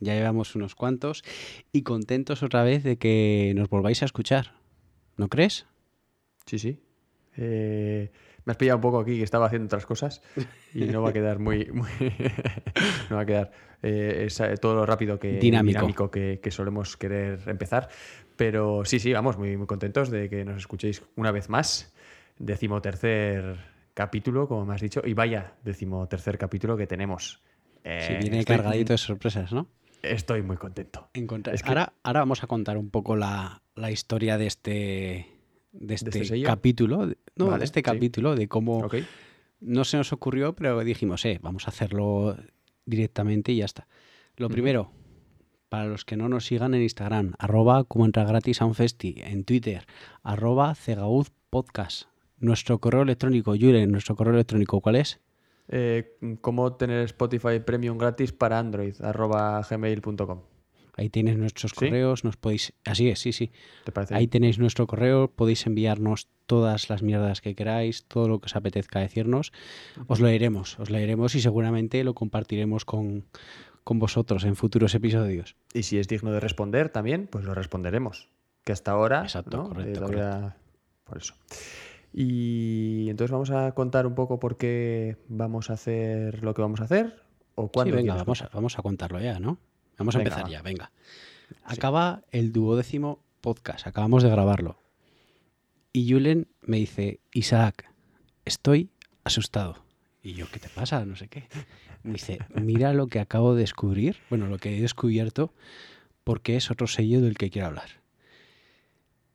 Ya llevamos unos cuantos. Y contentos otra vez de que nos volváis a escuchar. ¿No crees? Sí, sí. Eh, me has pillado un poco aquí que estaba haciendo otras cosas y no va a quedar muy. muy no va a quedar eh, es, todo lo rápido que dinámico, que, que, solemos querer empezar. Pero sí, sí, vamos, muy, muy contentos de que nos escuchéis una vez más. Decimotercer capítulo, como me has dicho, y vaya decimotercer capítulo que tenemos. Eh, viene estoy, cargadito de sorpresas, ¿no? Estoy muy contento. Es que... ahora, ahora vamos a contar un poco la, la historia de este de este, ¿De este capítulo, no, vale, de este capítulo, sí. de cómo okay. no se nos ocurrió, pero dijimos, eh, vamos a hacerlo directamente y ya está. Lo mm. primero, para los que no nos sigan en Instagram, arroba como entra gratis a un festi, en Twitter, arroba podcast. Nuestro correo electrónico, Yure, nuestro correo electrónico, ¿cuál es? Eh, ¿Cómo tener Spotify Premium gratis para Android? arroba gmail.com. Ahí tenéis nuestros ¿Sí? correos, nos podéis. Así es, sí, sí. ¿Te parece Ahí tenéis nuestro correo, podéis enviarnos todas las mierdas que queráis, todo lo que os apetezca decirnos. Os lo leeremos, os leeremos y seguramente lo compartiremos con, con vosotros en futuros episodios. Y si es digno de responder también, pues lo responderemos. Que hasta ahora. Exacto, ¿no? correcto, eh, todavía... Por eso. Y entonces vamos a contar un poco por qué vamos a hacer lo que vamos a hacer. ¿O cuándo sí, venga, vamos a, vamos a contarlo ya, ¿no? Vamos a Venga, empezar va. ya, venga. Acaba el duodécimo podcast, acabamos de grabarlo. Y Julen me dice, Isaac, estoy asustado. Y yo, ¿qué te pasa? No sé qué. Me dice, mira lo que acabo de descubrir, bueno, lo que he descubierto, porque es otro sello del que quiero hablar.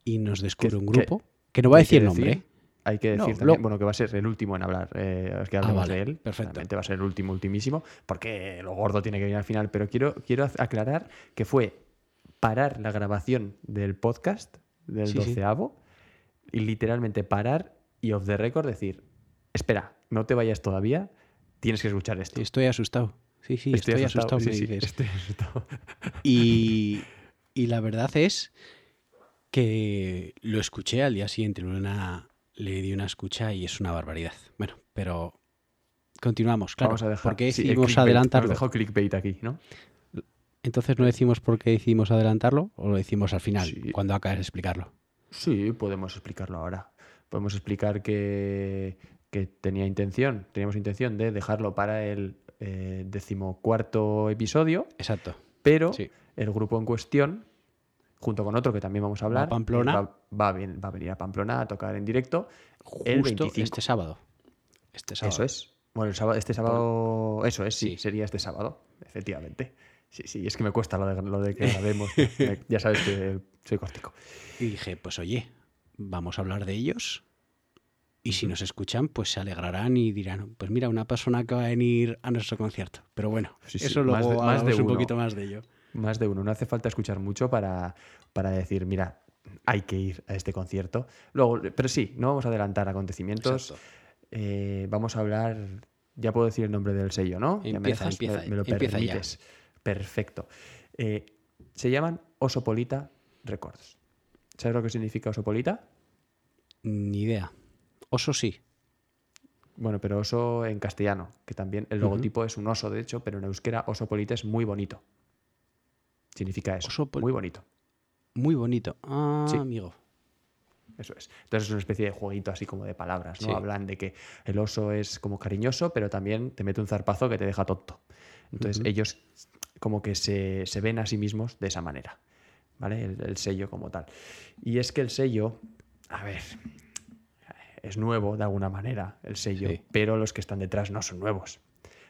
Y nos descubre ¿Qué- un grupo, que no va a decir nombre, ¿eh? Hay que No, decir también, lo- bueno, que va a ser el último en hablar, eh, es que hablemos vale, de él. perfecto. Realmente va a ser el último, ultimísimo, porque lo gordo tiene que venir al final. Pero quiero, quiero aclarar que fue parar la grabación del podcast, del Sí, sí. doceavo, y literalmente parar y off the record decir, espera, no te vayas todavía, tienes que escuchar esto. Estoy asustado. Sí, sí, estoy, asustado, sí, me sí, dices. estoy asustado. Y, y la verdad es que lo escuché al día siguiente, en una, le di una escucha y es una barbaridad. Bueno, pero continuamos, claro. Vamos a dejar. ¿Por qué decidimos adelantarlo? clickbait aquí, ¿no? Entonces no decimos por qué decidimos adelantarlo o lo decimos al final, Sí. cuando acabes de explicarlo. Sí, podemos explicarlo ahora. Podemos explicar que, que tenía intención, teníamos intención de dejarlo para el eh, decimocuarto episodio, Exacto. pero Sí. el grupo en cuestión, junto con otro que también vamos a hablar, a Pamplona. va, va a ven- va a venir a Pamplona a tocar en directo el Justo 25. este sábado. Este sábado. Eso es. Bueno, el sábado, este sábado, eso es, sí, Sí. sería este sábado, efectivamente. Sí, sí, es que me cuesta lo de, lo de que grabemos. Ya sabes que soy cortico. Y dije, pues oye, vamos a hablar de ellos. Y si nos escuchan, pues se alegrarán y dirán, pues mira, una persona que va a venir a nuestro concierto. Pero bueno, Sí, sí, eso más luego de- más de un uno. poquito más de ello. Más de uno. No hace falta escuchar mucho para, para decir, mira, hay que ir a este concierto. Luego, pero sí, no vamos a adelantar acontecimientos. Eh, vamos a hablar. Ya puedo decir el nombre del sello, ¿no? ¿Ya me Empieza, empieza, me, me lo empieza ya. permites. Perfecto. Eh, se llaman Osopolita Records. ¿Sabes lo que significa Osopolita? Ni idea. Oso sí. Bueno, pero oso en castellano, que también el logotipo es un oso, de hecho, pero en euskera Osopolita es muy bonito. Significa eso. Muy bonito. Muy bonito. Ah, Sí. amigo. Eso es. Entonces es una especie de jueguito así como de palabras, ¿no? Sí. Hablan de que el oso es como cariñoso, pero también te mete un zarpazo que te deja tonto. Entonces ellos como que se, se ven a sí mismos de esa manera, ¿vale? El, el sello como tal. Y es que el sello, a ver, es nuevo de alguna manera, el sello, Sí. pero los que están detrás no son nuevos.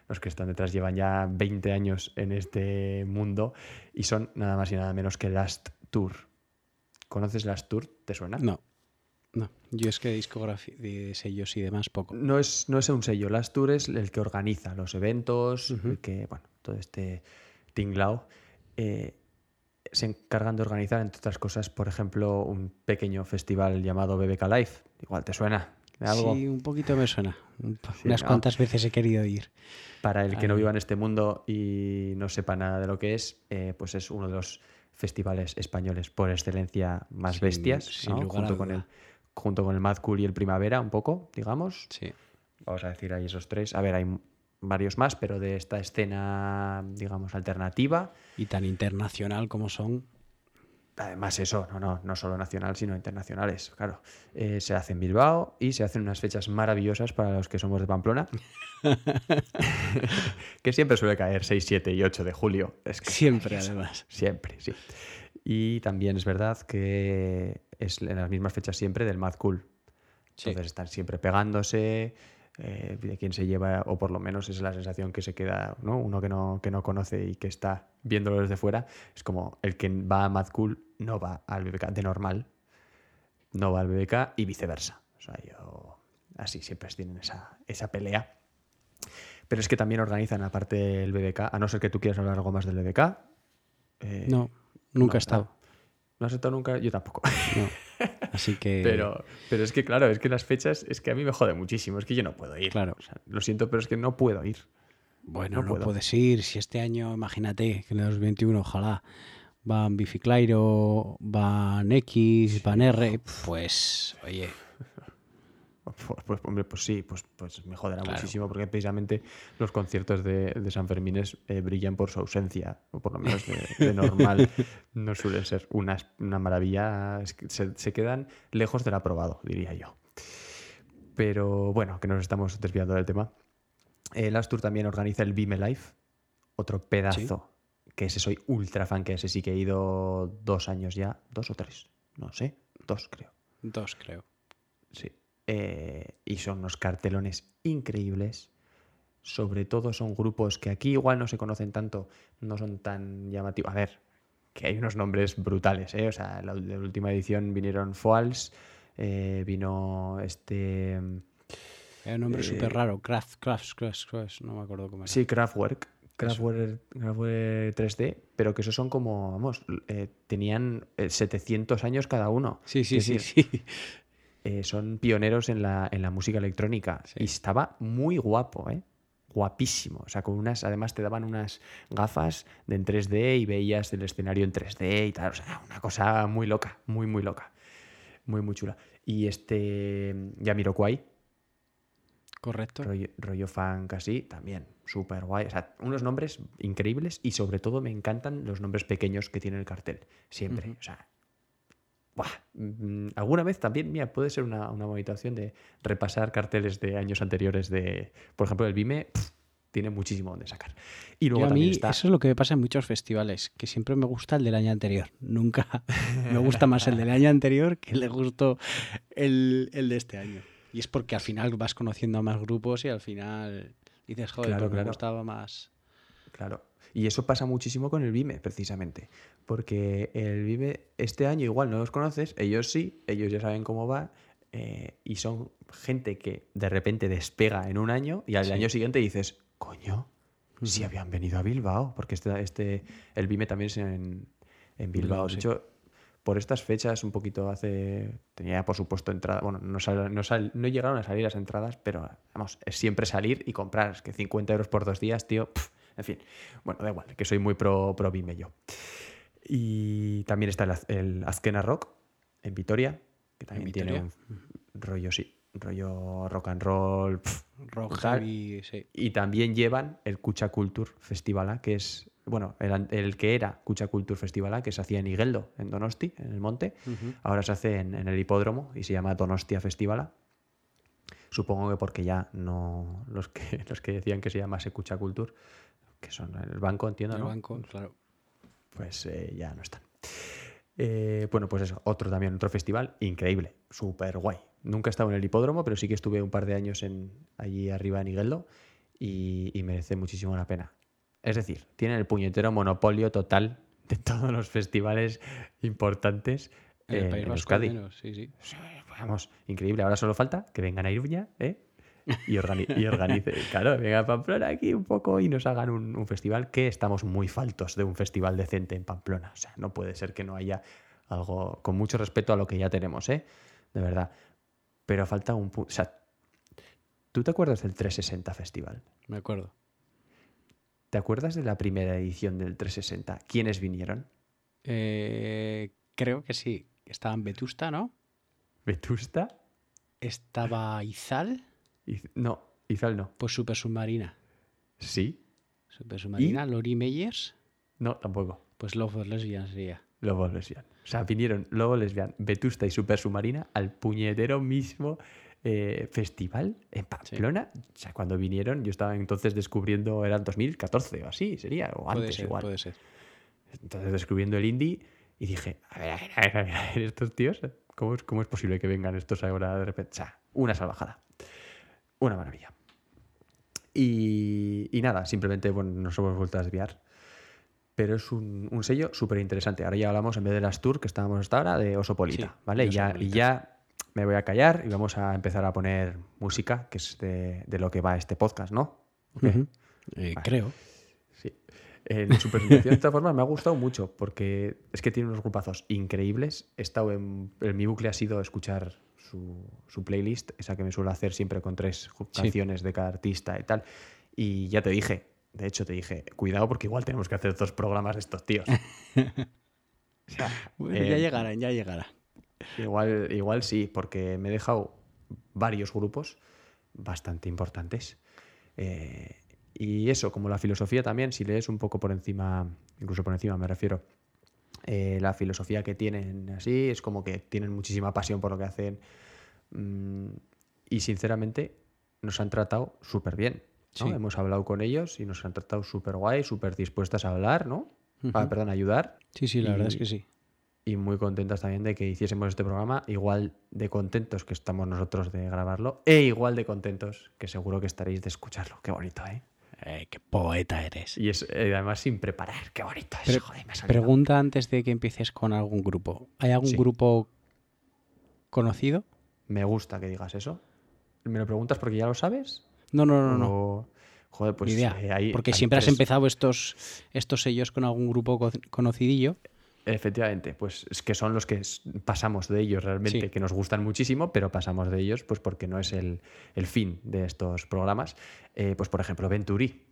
Los que están detrás llevan ya 20 años en este mundo y son nada más y nada menos que Last Tour. ¿Conoces Last Tour? ¿Te suena? No. No. Yo es que discografía, de sellos y demás, poco. No es, no es un sello, Last Tour es el que organiza los eventos, el que, bueno, todo este tinglao. Eh, se encargan de organizar, entre otras cosas, por ejemplo, un pequeño festival llamado BBK Live. Igual te suena algo. Sí, un poquito me suena. Sí, Unas ¿no? cuantas veces he querido ir. Para el que no Ahí. viva en este mundo y no sepa nada de lo que es, eh, pues es uno de los festivales españoles por excelencia más Sin- bestias, sin ¿no? junto, con el, junto con el Mad Cool y el Primavera, un poco, digamos. Sí. Vamos a decir ahí esos tres. A ver, hay varios más, pero de esta escena, digamos, alternativa. Y tan internacional como son. Además, eso, no, no, no solo nacional, sino internacionales, claro. Eh, se hace en Bilbao y se hacen unas fechas maravillosas para los que somos de Pamplona. que siempre suele caer 6, 7 y 8 de julio. Es que Siempre, además. Siempre, sí. Y también es verdad que es en las mismas fechas siempre del Mad Cool. Sí. Entonces están siempre pegándose, eh, de quién se lleva, o por lo menos es la sensación que se queda, ¿no? Uno que no, que no conoce y que está viéndolo desde fuera, es como el que va a Mad Cool no va al BBK de normal, no va al BBK y viceversa. O sea, yo así siempre tienen esa, esa pelea. Pero es que también organizan, aparte del BBK, a no ser que tú quieras hablar algo más del BBK. eh, No, nunca no, he estado. ¿No has estado nunca? Yo tampoco. No. Así que. Pero, pero es que, claro, es que las fechas, es que a mí me jode muchísimo. Es que yo no puedo ir. Claro. O sea, lo siento, pero es que no puedo ir. Bueno, no puedes ir. Si este año, imagínate, que en el 2021, ojalá, van Biciclairo, van X, van R, pues, oye, Pues, pues, hombre, pues sí, pues, pues me joderá Claro. muchísimo porque precisamente los conciertos de, de San Fermines eh, brillan por su ausencia, o por lo menos de, de normal no suelen ser una, una maravilla, se, se quedan lejos del aprobado, diría yo. Pero bueno, que nos estamos desviando del tema. El Astur también organiza el Vime Live, otro pedazo, que ese soy ultra fan, que ese sí que he ido dos años ya, dos o tres, no sé, dos creo. dos creo. Sí. Eh, y son unos cartelones increíbles. Sobre todo son grupos que aquí igual no se conocen tanto, no son tan llamativos. A ver, que hay unos nombres brutales, ¿eh? O sea, la, la última edición vinieron Foals, eh, vino este... Era un nombre Eh, súper raro. Craft, Craft, Craft, Craft, no me acuerdo cómo era. Sí, Kraftwerk. Kraftwerk, Kraftwerk 3D, pero que esos son como, vamos, eh, tenían eh, 700 años cada uno. sí, sí, sí. decir, sí. Eh, son pioneros en la, en la música electrónica. Sí. Y estaba muy guapo, ¿eh? Guapísimo. O sea, con unas, además te daban unas gafas de en 3D y veías el escenario en 3D y tal. O sea, una cosa muy loca, muy, muy loca. Muy, muy chula. Y este Yamiroquai, Correcto. rollo, rollo funk así, también súper guay. O sea, unos nombres increíbles y sobre todo me encantan los nombres pequeños que tiene el cartel. Siempre. O sea, ¡buah! Mm, alguna vez también, mira, puede ser una, una bonita opción de repasar carteles de años anteriores de, por ejemplo, el Vime. tiene muchísimo donde sacar. Y Yo luego a también mí, está. eso es lo que me pasa en muchos festivales, que siempre me gusta el del año anterior. Nunca me gusta más el del año anterior que le gustó el, el de este año. Y es porque al final vas conociendo a más grupos y al final dices, joder, Claro, pues me claro. gustaba más. Claro. Y eso pasa muchísimo con el Vime, precisamente. Porque el Vime, este año igual no los conoces, ellos sí, ellos ya saben cómo va. eh, y son gente que de repente despega en un año y al Sí. año siguiente dices, coño, si habían venido a Bilbao. Porque este, este el Vime también es en, en Bilbao. Bilbao, de hecho, por estas fechas, un poquito hace. Tenía, por supuesto, entrada. Bueno, no, sal- no, sal- no llegaron a salir las entradas, pero vamos, es siempre salir y comprar. Es que 50 euros por dos días, tío. En fin. Bueno, da igual, que soy muy pro, pro Vime yo. Y también está el, el Azkena Rock en Vitoria, que también tiene un rollo, sí, rollo rock and roll. pf, Rock heavy, sí. y también llevan el Kucha Culture Festivala, que es, bueno, el, el que era Kucha Culture Festivala, que se hacía en Igeldo, en Donosti, en el monte. Ahora se hace en, en el hipódromo y se llama Donostia Festivala. Supongo que porque ya no. Los que, los que decían que se llamase Kucha Culture, que son el banco, entiendo, El ¿no? banco, claro. pues eh, ya no están. Eh, bueno, pues eso, otro también, otro festival increíble, súper guay. Nunca he estado en el hipódromo, pero sí que estuve un par de años en, allí arriba en Igeldo y, y merece muchísimo la pena. Es decir, tienen el puñetero monopolio total de todos los festivales importantes En el en, País en Vasco, Euskadi. menos, sí, sí. Vamos, increíble. Ahora solo falta que vengan a Iruña, ¿eh? Y, organi- y organice. Claro, venga a Pamplona aquí un poco y nos hagan un, un festival que estamos muy faltos de un festival decente en Pamplona. O sea, no puede ser que no haya algo con mucho respeto a lo que ya tenemos, ¿eh? De verdad. Pero falta un punto. O sea, ¿tú te acuerdas del 360 Festival? Me acuerdo. ¿Te acuerdas de la primera edición del 360? ¿Quiénes vinieron? Eh, creo que sí. Estaba en Vetusta, ¿no? ¿Vetusta? Estaba Izal, Iz- No, Izal no. pues Super Submarina. ¿Sí? Super Submarina, Lori Meyers, No, tampoco. pues Love for Lesbian sería. Lobo Lesbian. O sea, vinieron Lobo Lesbian, Vetusta y Super Submarina al puñetero mismo eh, festival en Pamplona. O sea, cuando vinieron, yo estaba entonces descubriendo, era el 2014 o así, sería, o Puede antes ser, igual. puede ser. Entonces descubriendo el indie y dije, a ver, a ver, a ver, a ver, a ver, estos tíos, ¿cómo es, ¿cómo es posible que vengan estos ahora de repente? O sea, una salvajada. Una maravilla. Y, y nada, simplemente bueno, nos hemos vuelto a desviar. Pero es un, un sello súper interesante. Ahora ya hablamos, en vez de las tour que estábamos hasta ahora, de Osopolita. Sí, ¿vale? Y ya, y Osopolita. ya me voy a callar y vamos a empezar a poner música, que es de, de lo que va este podcast, ¿no? Eh, Vale. Creo. Sí. Eh, de Supersimulación, de todas formas, me ha gustado mucho porque es que tiene unos grupazos increíbles. He estado en, en mi bucle ha sido escuchar su, su playlist, esa que me suelo hacer siempre con tres Sí. canciones de cada artista y tal. Y ya te dije, de hecho te dije, cuidado porque igual tenemos que hacer dos programas de estos tíos. O sea, Bueno, eh, ya llegarán, ya llegarán. Igual, igual sí, porque me he dejado varios grupos bastante importantes. Eh, y eso, como la filosofía también, si lees un poco por encima, incluso por encima me refiero, eh, la filosofía que tienen así, es como que tienen muchísima pasión por lo que hacen. Mm, y sinceramente nos han tratado súper bien. ¿no? Sí. Hemos hablado con ellos y nos han tratado súper guay, súper dispuestas a hablar, ¿no? Ah, Ujú. perdón, a ayudar Sí, sí, la verdad es que sí. y muy contentas también de que hiciésemos este programa, igual de contentos que estamos nosotros de grabarlo, e igual de contentos que seguro que estaréis de escucharlo. Qué bonito, ¿eh? Eh, qué poeta eres. Y es eh, además sin preparar, qué bonito es. Pre- joder, me ha salido. Pregunta antes de que empieces con algún grupo. ¿Hay algún Sí. grupo conocido? Me gusta que digas eso. ¿Me lo preguntas porque ya lo sabes? No, no, no, no. O- Joder, pues idea. eh, hay- Porque hay siempre has empezado estos, estos sellos con algún grupo co- conocidillo. Efectivamente, pues es que son los que pasamos de ellos realmente, Sí. que nos gustan muchísimo, pero pasamos de ellos pues porque no es el, el fin de estos programas. Eh, pues por ejemplo, Venturi.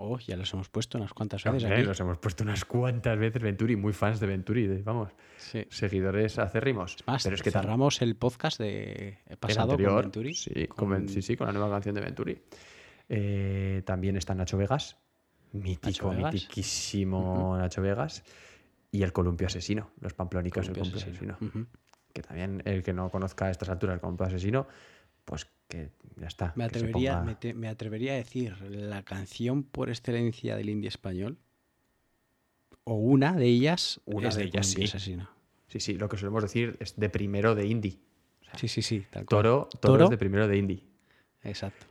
Oh, ya los hemos puesto unas cuantas veces aquí. los hemos puesto unas cuantas veces Venturi, muy fans de Venturi, de- vamos, Sí. seguidores acérrimos. Es más, pero es que cerramos el podcast de el pasado anterior, con Venturi. Sí, con sí, sí, con la nueva canción de Venturi. Eh, también está Nacho Vegas, mítico, Nacho Vegas. mitiquísimo Nacho Vegas. Y el columpio asesino, los pamplónicos del Columpio columpio Asesino. Que también el que no conozca a estas alturas el columpio asesino, pues que ya está. Me atrevería, ponga- me, te- me atrevería a decir la canción por excelencia del indie español. O una de ellas. Una es de de ellas, Columpio sí. Asesino. Sí, sí, lo que solemos decir es de primero de indie. Sí, sí, sí. Tal. Toro, Toro, Toro. es de primero de indie. Exacto.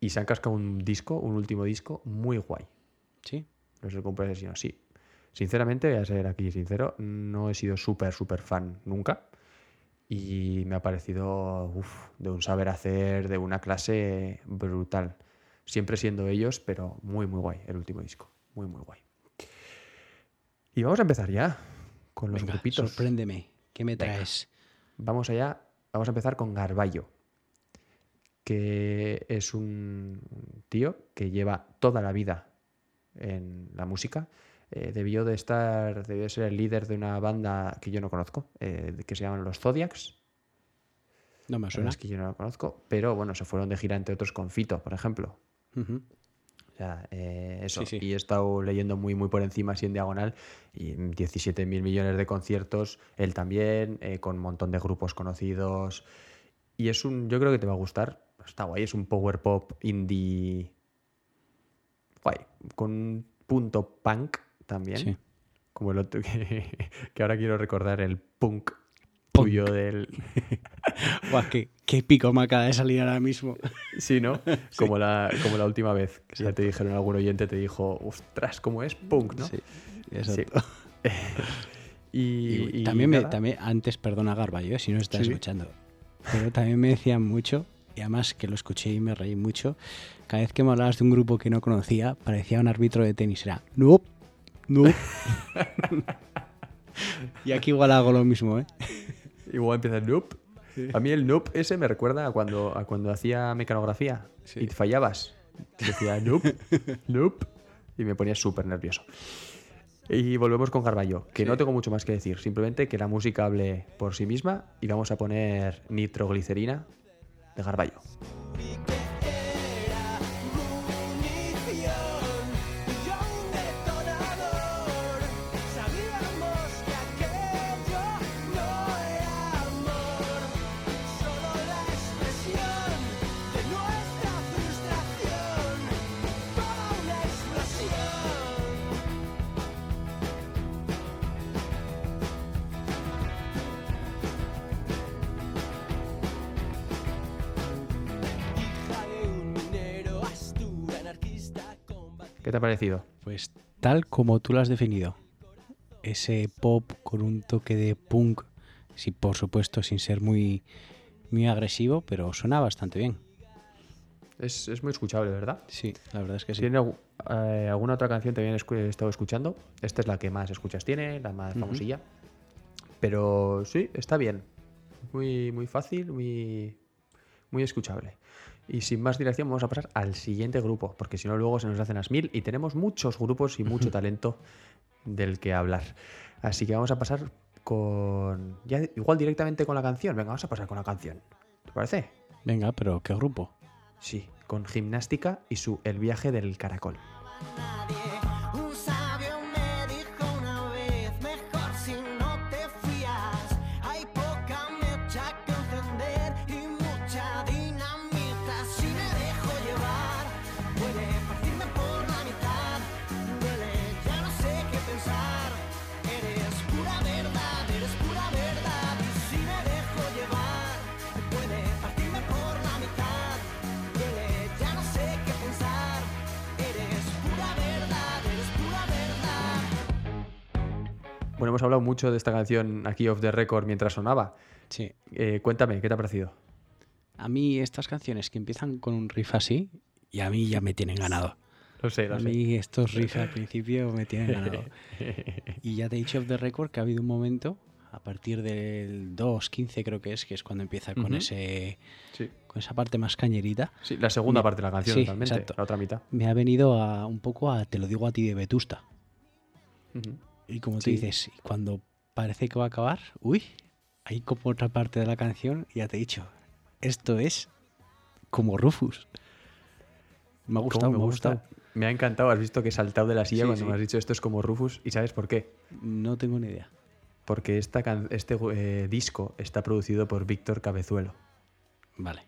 Y se han cascado un disco, un último disco muy guay. Sí. Los del Columpio asesino, sí. Sinceramente, voy a ser aquí sincero, no he sido súper, súper fan nunca. Y me ha parecido uf, de un saber hacer, de una clase brutal. Siempre siendo ellos, pero muy, muy guay el último disco. Muy, muy guay. Y vamos a empezar ya con los Venga, grupitos. sorpréndeme. ¿Qué me Venga. traes? Vamos allá, vamos a empezar con Garballo, que es un tío que lleva toda la vida en la música. Eh, debió de estar, debió de ser el líder de una banda que yo no conozco, eh, que se llaman los Zodiacs. No me suena. Es que yo no la conozco, pero bueno, se fueron de gira entre otros con Fito, por ejemplo. Ujú. O sea, eh, eso. Sí, sí. Y he estado leyendo muy, muy por encima, así en diagonal, y 17 mil millones de conciertos, él también, eh, con un montón de grupos conocidos. Y es un, yo creo que te va a gustar. Está guay, es un power pop indie. Guay, con un punto punk también. Sí. Como el otro que, que ahora quiero recordar, el punk, Punk. tuyo del. Buah, qué, qué pico me acaba de salir ahora mismo. Sí, ¿no? Como, la, como la última vez. Que ya te dijeron, algún oyente te dijo, ostras, ¿cómo es? Punk, ¿no? Sí, Sí. exacto. Y, Y, y también, me, también, antes, perdona Garballo, eh, si no estás Sí, sí. escuchando, pero también me decían mucho y además que lo escuché y me reí mucho. Cada vez que me hablabas de un grupo que no conocía, parecía un árbitro de tenis. Era, no, no. y aquí igual hago lo mismo, ¿eh? Igual empieza nope. A mí el nope ese me recuerda a cuando, a cuando hacía mecanografía Sí. y fallabas. Decía nope, nope. Y me ponía súper nervioso. Y volvemos con Garballo, que no tengo mucho más que decir. Simplemente que la música hable por sí misma y vamos a poner nitroglicerina de Garballo. Ha parecido? Pues tal como tú lo has definido. Ese pop con un toque de punk, sí, por supuesto, sin ser muy, muy agresivo, pero suena bastante bien. Es, es muy escuchable, ¿verdad? Sí, la verdad es que sí. ¿Tiene eh, alguna otra canción también he estado escuchando? Esta es la que más escuchas tiene, la más Ujú. famosilla. Pero sí, está bien. Muy, muy fácil, muy, muy escuchable. Y sin más dilación vamos a pasar al siguiente grupo, porque si no luego se nos hacen las mil y tenemos muchos grupos y mucho talento del que hablar. Así que vamos a pasar con... Ya igual directamente con la canción. Venga, vamos a pasar con la canción. ¿Te parece? Venga, pero ¿qué grupo? Sí, con gimnástica y su El viaje del caracol. nadie. Bueno, hemos hablado mucho de esta canción aquí off the record mientras sonaba. Sí. Eh, cuéntame, ¿qué te ha parecido? A mí estas canciones que empiezan con un riff así, y a mí ya me tienen ganado. Lo sé, A mí estos riffs al principio me tienen ganado. Y ya te he dicho off the record que ha habido un momento, a partir del 2.15 creo que es, que es cuando empieza con Ujú. ese Sí. con esa parte más cañerita, Sí, la segunda Me- parte de la canción, sí, totalmente. exacto. La otra mitad. me ha venido a un poco a, te lo digo a ti de Vetusta. Ujú. Y como Sí. te dices, cuando parece que va a acabar, uy, hay como otra parte de la canción, y ya te he dicho, esto es como Rufus. Me ha ¿Cómo gustado, me, me ha gusta? Me ha encantado, has visto que he saltado de la silla Sí, cuando sí. me has dicho esto es como Rufus. ¿Y sabes por qué? No tengo ni idea. Porque esta can- este eh, disco está producido por Víctor Cabezuelo, Vale.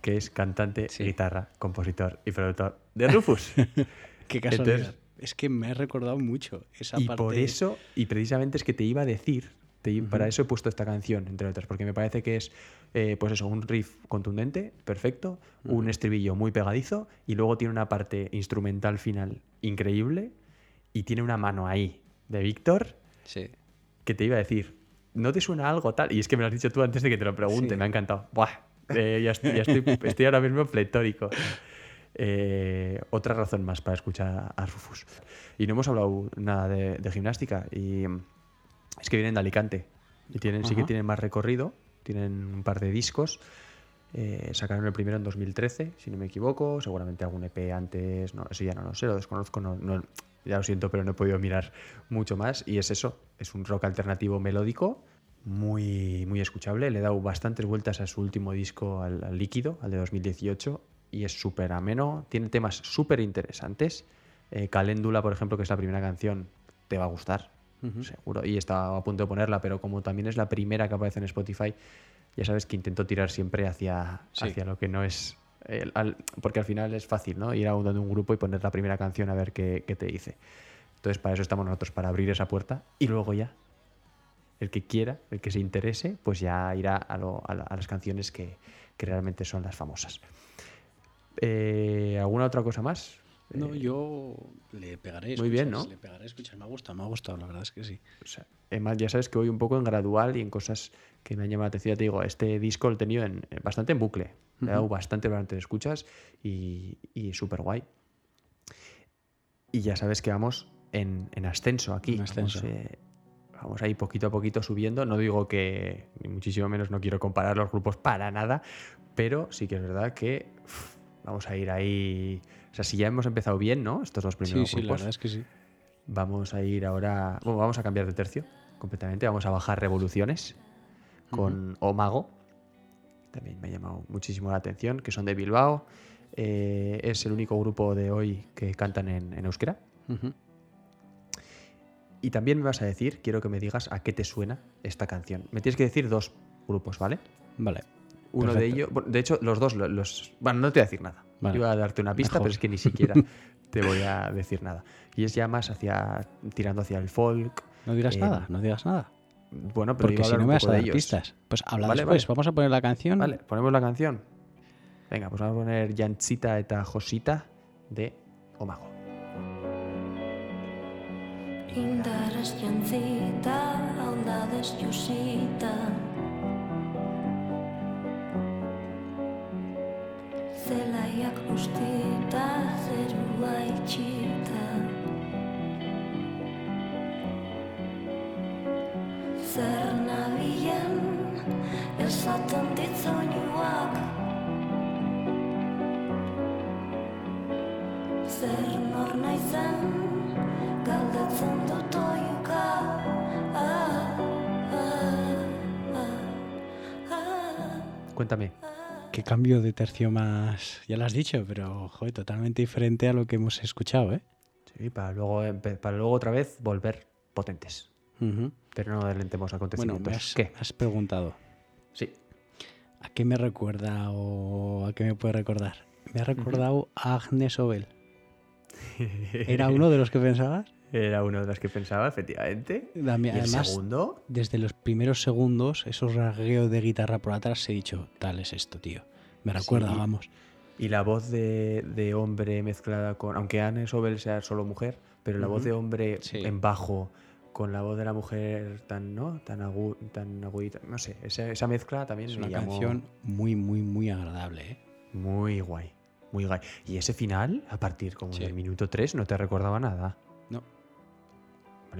que es cantante, Sí. guitarra, compositor y productor de Rufus. Qué casualidad. Entonces- es que me ha recordado mucho esa y parte. por eso, y precisamente es que te iba a decir, te para eso he puesto esta canción, entre otras, porque me parece que es, eh, pues eso, un riff contundente, perfecto, un estribillo muy pegadizo, y luego tiene una parte instrumental final increíble, y tiene una mano ahí de Víctor, Sí. que te iba a decir, ¿no te suena algo tal? Y es que me lo has dicho tú antes de que te lo pregunte, Sí. me ha encantado. Buah, eh, ya estoy, ya estoy, estoy ahora mismo pletórico. Eh, otra razón más para escuchar a Rufus. Y no hemos hablado nada de, de gimnástica. Y es que vienen de Alicante. Y tienen, sí que tienen más recorrido. Tienen un par de discos. Eh, sacaron el primero en 2013, si no me equivoco. Seguramente algún EP antes. No, eso ya no lo sé, lo desconozco. No, no- ya lo siento, pero no he podido mirar mucho más. Y es eso. Es un rock alternativo melódico. Muy, muy escuchable. Le he dado bastantes vueltas a su último disco, al, al líquido, al de 2018. Y es súper ameno. Tiene temas súper interesantes. Eh, Caléndula, por ejemplo, que es la primera canción, te va a gustar. Ujú. Seguro. Y estaba a punto de ponerla, pero como también es la primera que aparece en Spotify, ya sabes que intento tirar siempre hacia, Sí. hacia lo que no es. el- al- porque al final es fácil, ¿no? Ir a un, un grupo y poner la primera canción a ver qué, qué te dice. Entonces, para eso estamos nosotros, para abrir esa puerta y luego ya. El que quiera, el que se interese, pues ya irá a, lo- a la- a las canciones que, que realmente son las famosas. Eh, ¿Alguna otra cosa más? No, Eh, yo le pegaré. muy bien, escuchas, ¿no? Le pegaré escuchar. Me ha gustado, me ha gustado, la verdad es que sí. O sea, además, ya sabes que voy un poco en gradual y en cosas que me han llamado la atención. Ya te digo, este disco lo he tenido en, bastante en bucle. Le ha dado bastante, bastante escuchas y, y súper guay. Y ya sabes que vamos en, en ascenso aquí. En ascenso. Vamos, eh, vamos ahí poquito a poquito subiendo. No digo que, ni muchísimo menos, no quiero comparar los grupos para nada, pero sí que es verdad que uf, vamos a ir ahí. O sea, si ya hemos empezado bien, ¿no? Estos dos Sí, primeros sí, la grupos. verdad es que sí. Vamos a ir ahora. Bueno, vamos a cambiar de tercio completamente. Vamos a bajar revoluciones con Omago. También me ha llamado muchísimo la atención, que son de Bilbao. Eh, es el único grupo de hoy que cantan en, en euskera. Y también me vas a decir, quiero que me digas a qué te suena esta canción. Me tienes que decir dos grupos, ¿vale? Vale. Uno de ellos, de hecho, los dos, lo- los, bueno, no te voy a decir nada. Vale. Iba a darte una pista, Mejor. pero es que ni siquiera te voy a decir nada. Y es ya más hacia, tirando hacia el folk. No digas Eh, nada, no digas nada. Bueno, pero Porque iba a si no me vas a dar ellos. pistas. Pues habla Vale, después. vale. Vamos a poner la canción. Vale, ponemos la canción. Venga, pues vamos a poner Yanchita eta Josita de Omago. Indarrez jantzita, aldadez josita Zelaiak ustita, zerua itxita Zer nabilen, esaten ditzoinuak Zer nor naizen, galdetzen dut oiuka ah, ah, ah, ah. Cuéntame. Qué cambio de tercio más. Ya lo has dicho, pero joder, totalmente diferente a lo que hemos escuchado, ¿eh? Sí, para luego, empe- para luego otra vez volver potentes. Pero no adelantemos Bueno, acontecimientos. me has, ¿Qué? me has preguntado. Sí. ¿A qué me recuerda o a qué me puede recordar? Me ha recordado a Agnes Obel. ¿Era uno de los que pensabas? Era uno de los que pensaba, efectivamente. ¿Y el Además, segundo? desde los primeros segundos, esos rasgueos de guitarra por atrás, he dicho, tal es esto, tío. Me recuerda, Sí. vamos. Y la voz de, de hombre mezclada con. Aunque Anne Sobel sea solo mujer, pero la voz de hombre Sí. en bajo con la voz de la mujer tan, ¿no? Tan, agu- tan agudita. No sé, esa, esa mezcla también Es me una llamó canción muy, muy, muy agradable, ¿eh? muy guay. Muy guay. Y ese final, a partir como Sí. del minuto 3, no te recordaba nada.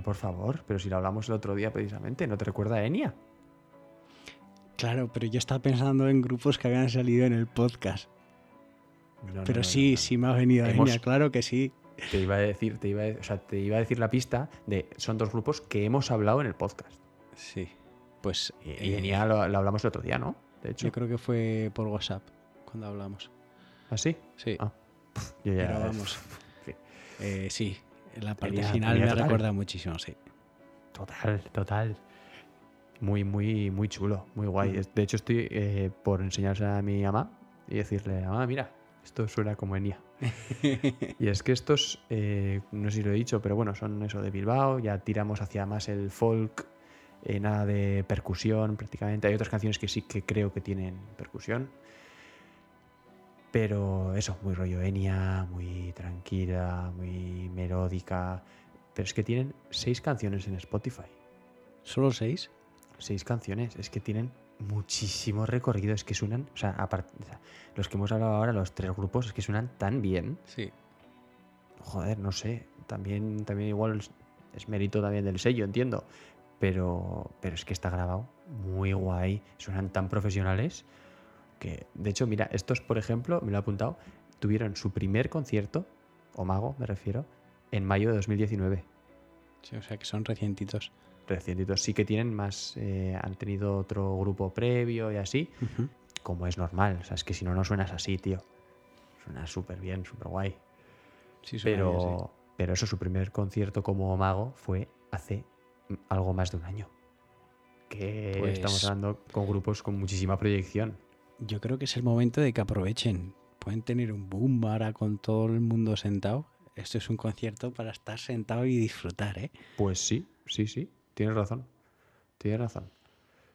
Por favor, pero si lo hablamos el otro día precisamente, ¿no te recuerda a Enya? Claro, pero yo estaba pensando en grupos que habían salido en el podcast. No, pero no, sí, no, sí me ha venido a Hemos- Enya, claro que sí. Te iba a decir, te iba a, o sea, te iba a decir la pista de son dos grupos que hemos hablado en el podcast. Sí. Pues Y, eh, y Enya lo, lo hablamos el otro día, ¿no? De hecho. yo creo que fue por WhatsApp cuando hablamos. ¿Ah, sí? Sí. Ah, Yo ya- Pero vamos. Sí. Eh, sí, la parte final me total. recuerda muchísimo, sí. Total, total. Muy, muy, muy chulo, muy guay. Es- De hecho, estoy eh, por enseñarse a mi mamá y decirle, mamá, mira, esto suena como Enya. y es que estos, eh, no sé si lo he dicho, pero bueno, son eso de Bilbao, ya tiramos hacia más el folk, eh, nada de percusión prácticamente. Hay otras canciones que sí que creo que tienen percusión. Pero eso, muy rollo Enya, muy tranquila, muy melódica. Pero es que tienen seis canciones en Spotify. ¿Solo seis? Seis canciones. Es que tienen muchísimo recorrido. Es que suenan, o sea, aparte, los que hemos hablado ahora, los tres grupos, es que suenan tan bien. Sí. Joder, no sé. También, también igual es, es mérito también del sello, entiendo. Pero, pero es que está grabado muy guay. Suenan tan profesionales que, de hecho, mira, estos, por ejemplo, me lo he apuntado, tuvieron su primer concierto, o mago, me refiero, en mayo de 2019. Sí, o sea que son recientitos. Recientitos. Sí que tienen más, eh, han tenido otro grupo previo y así, como es normal. O sea, es que si no, no suenas así, tío. Suena súper bien, súper guay. Sí, suena bien, Pero, pero eso, su primer concierto como mago fue hace algo más de un año. Que Pues- estamos hablando con grupos con muchísima proyección. Yo creo que es el momento de que aprovechen. Pueden tener un boom ahora con todo el mundo sentado. Esto es un concierto para estar sentado y disfrutar, ¿eh? Pues sí, sí, sí, tienes razón. Tienes razón.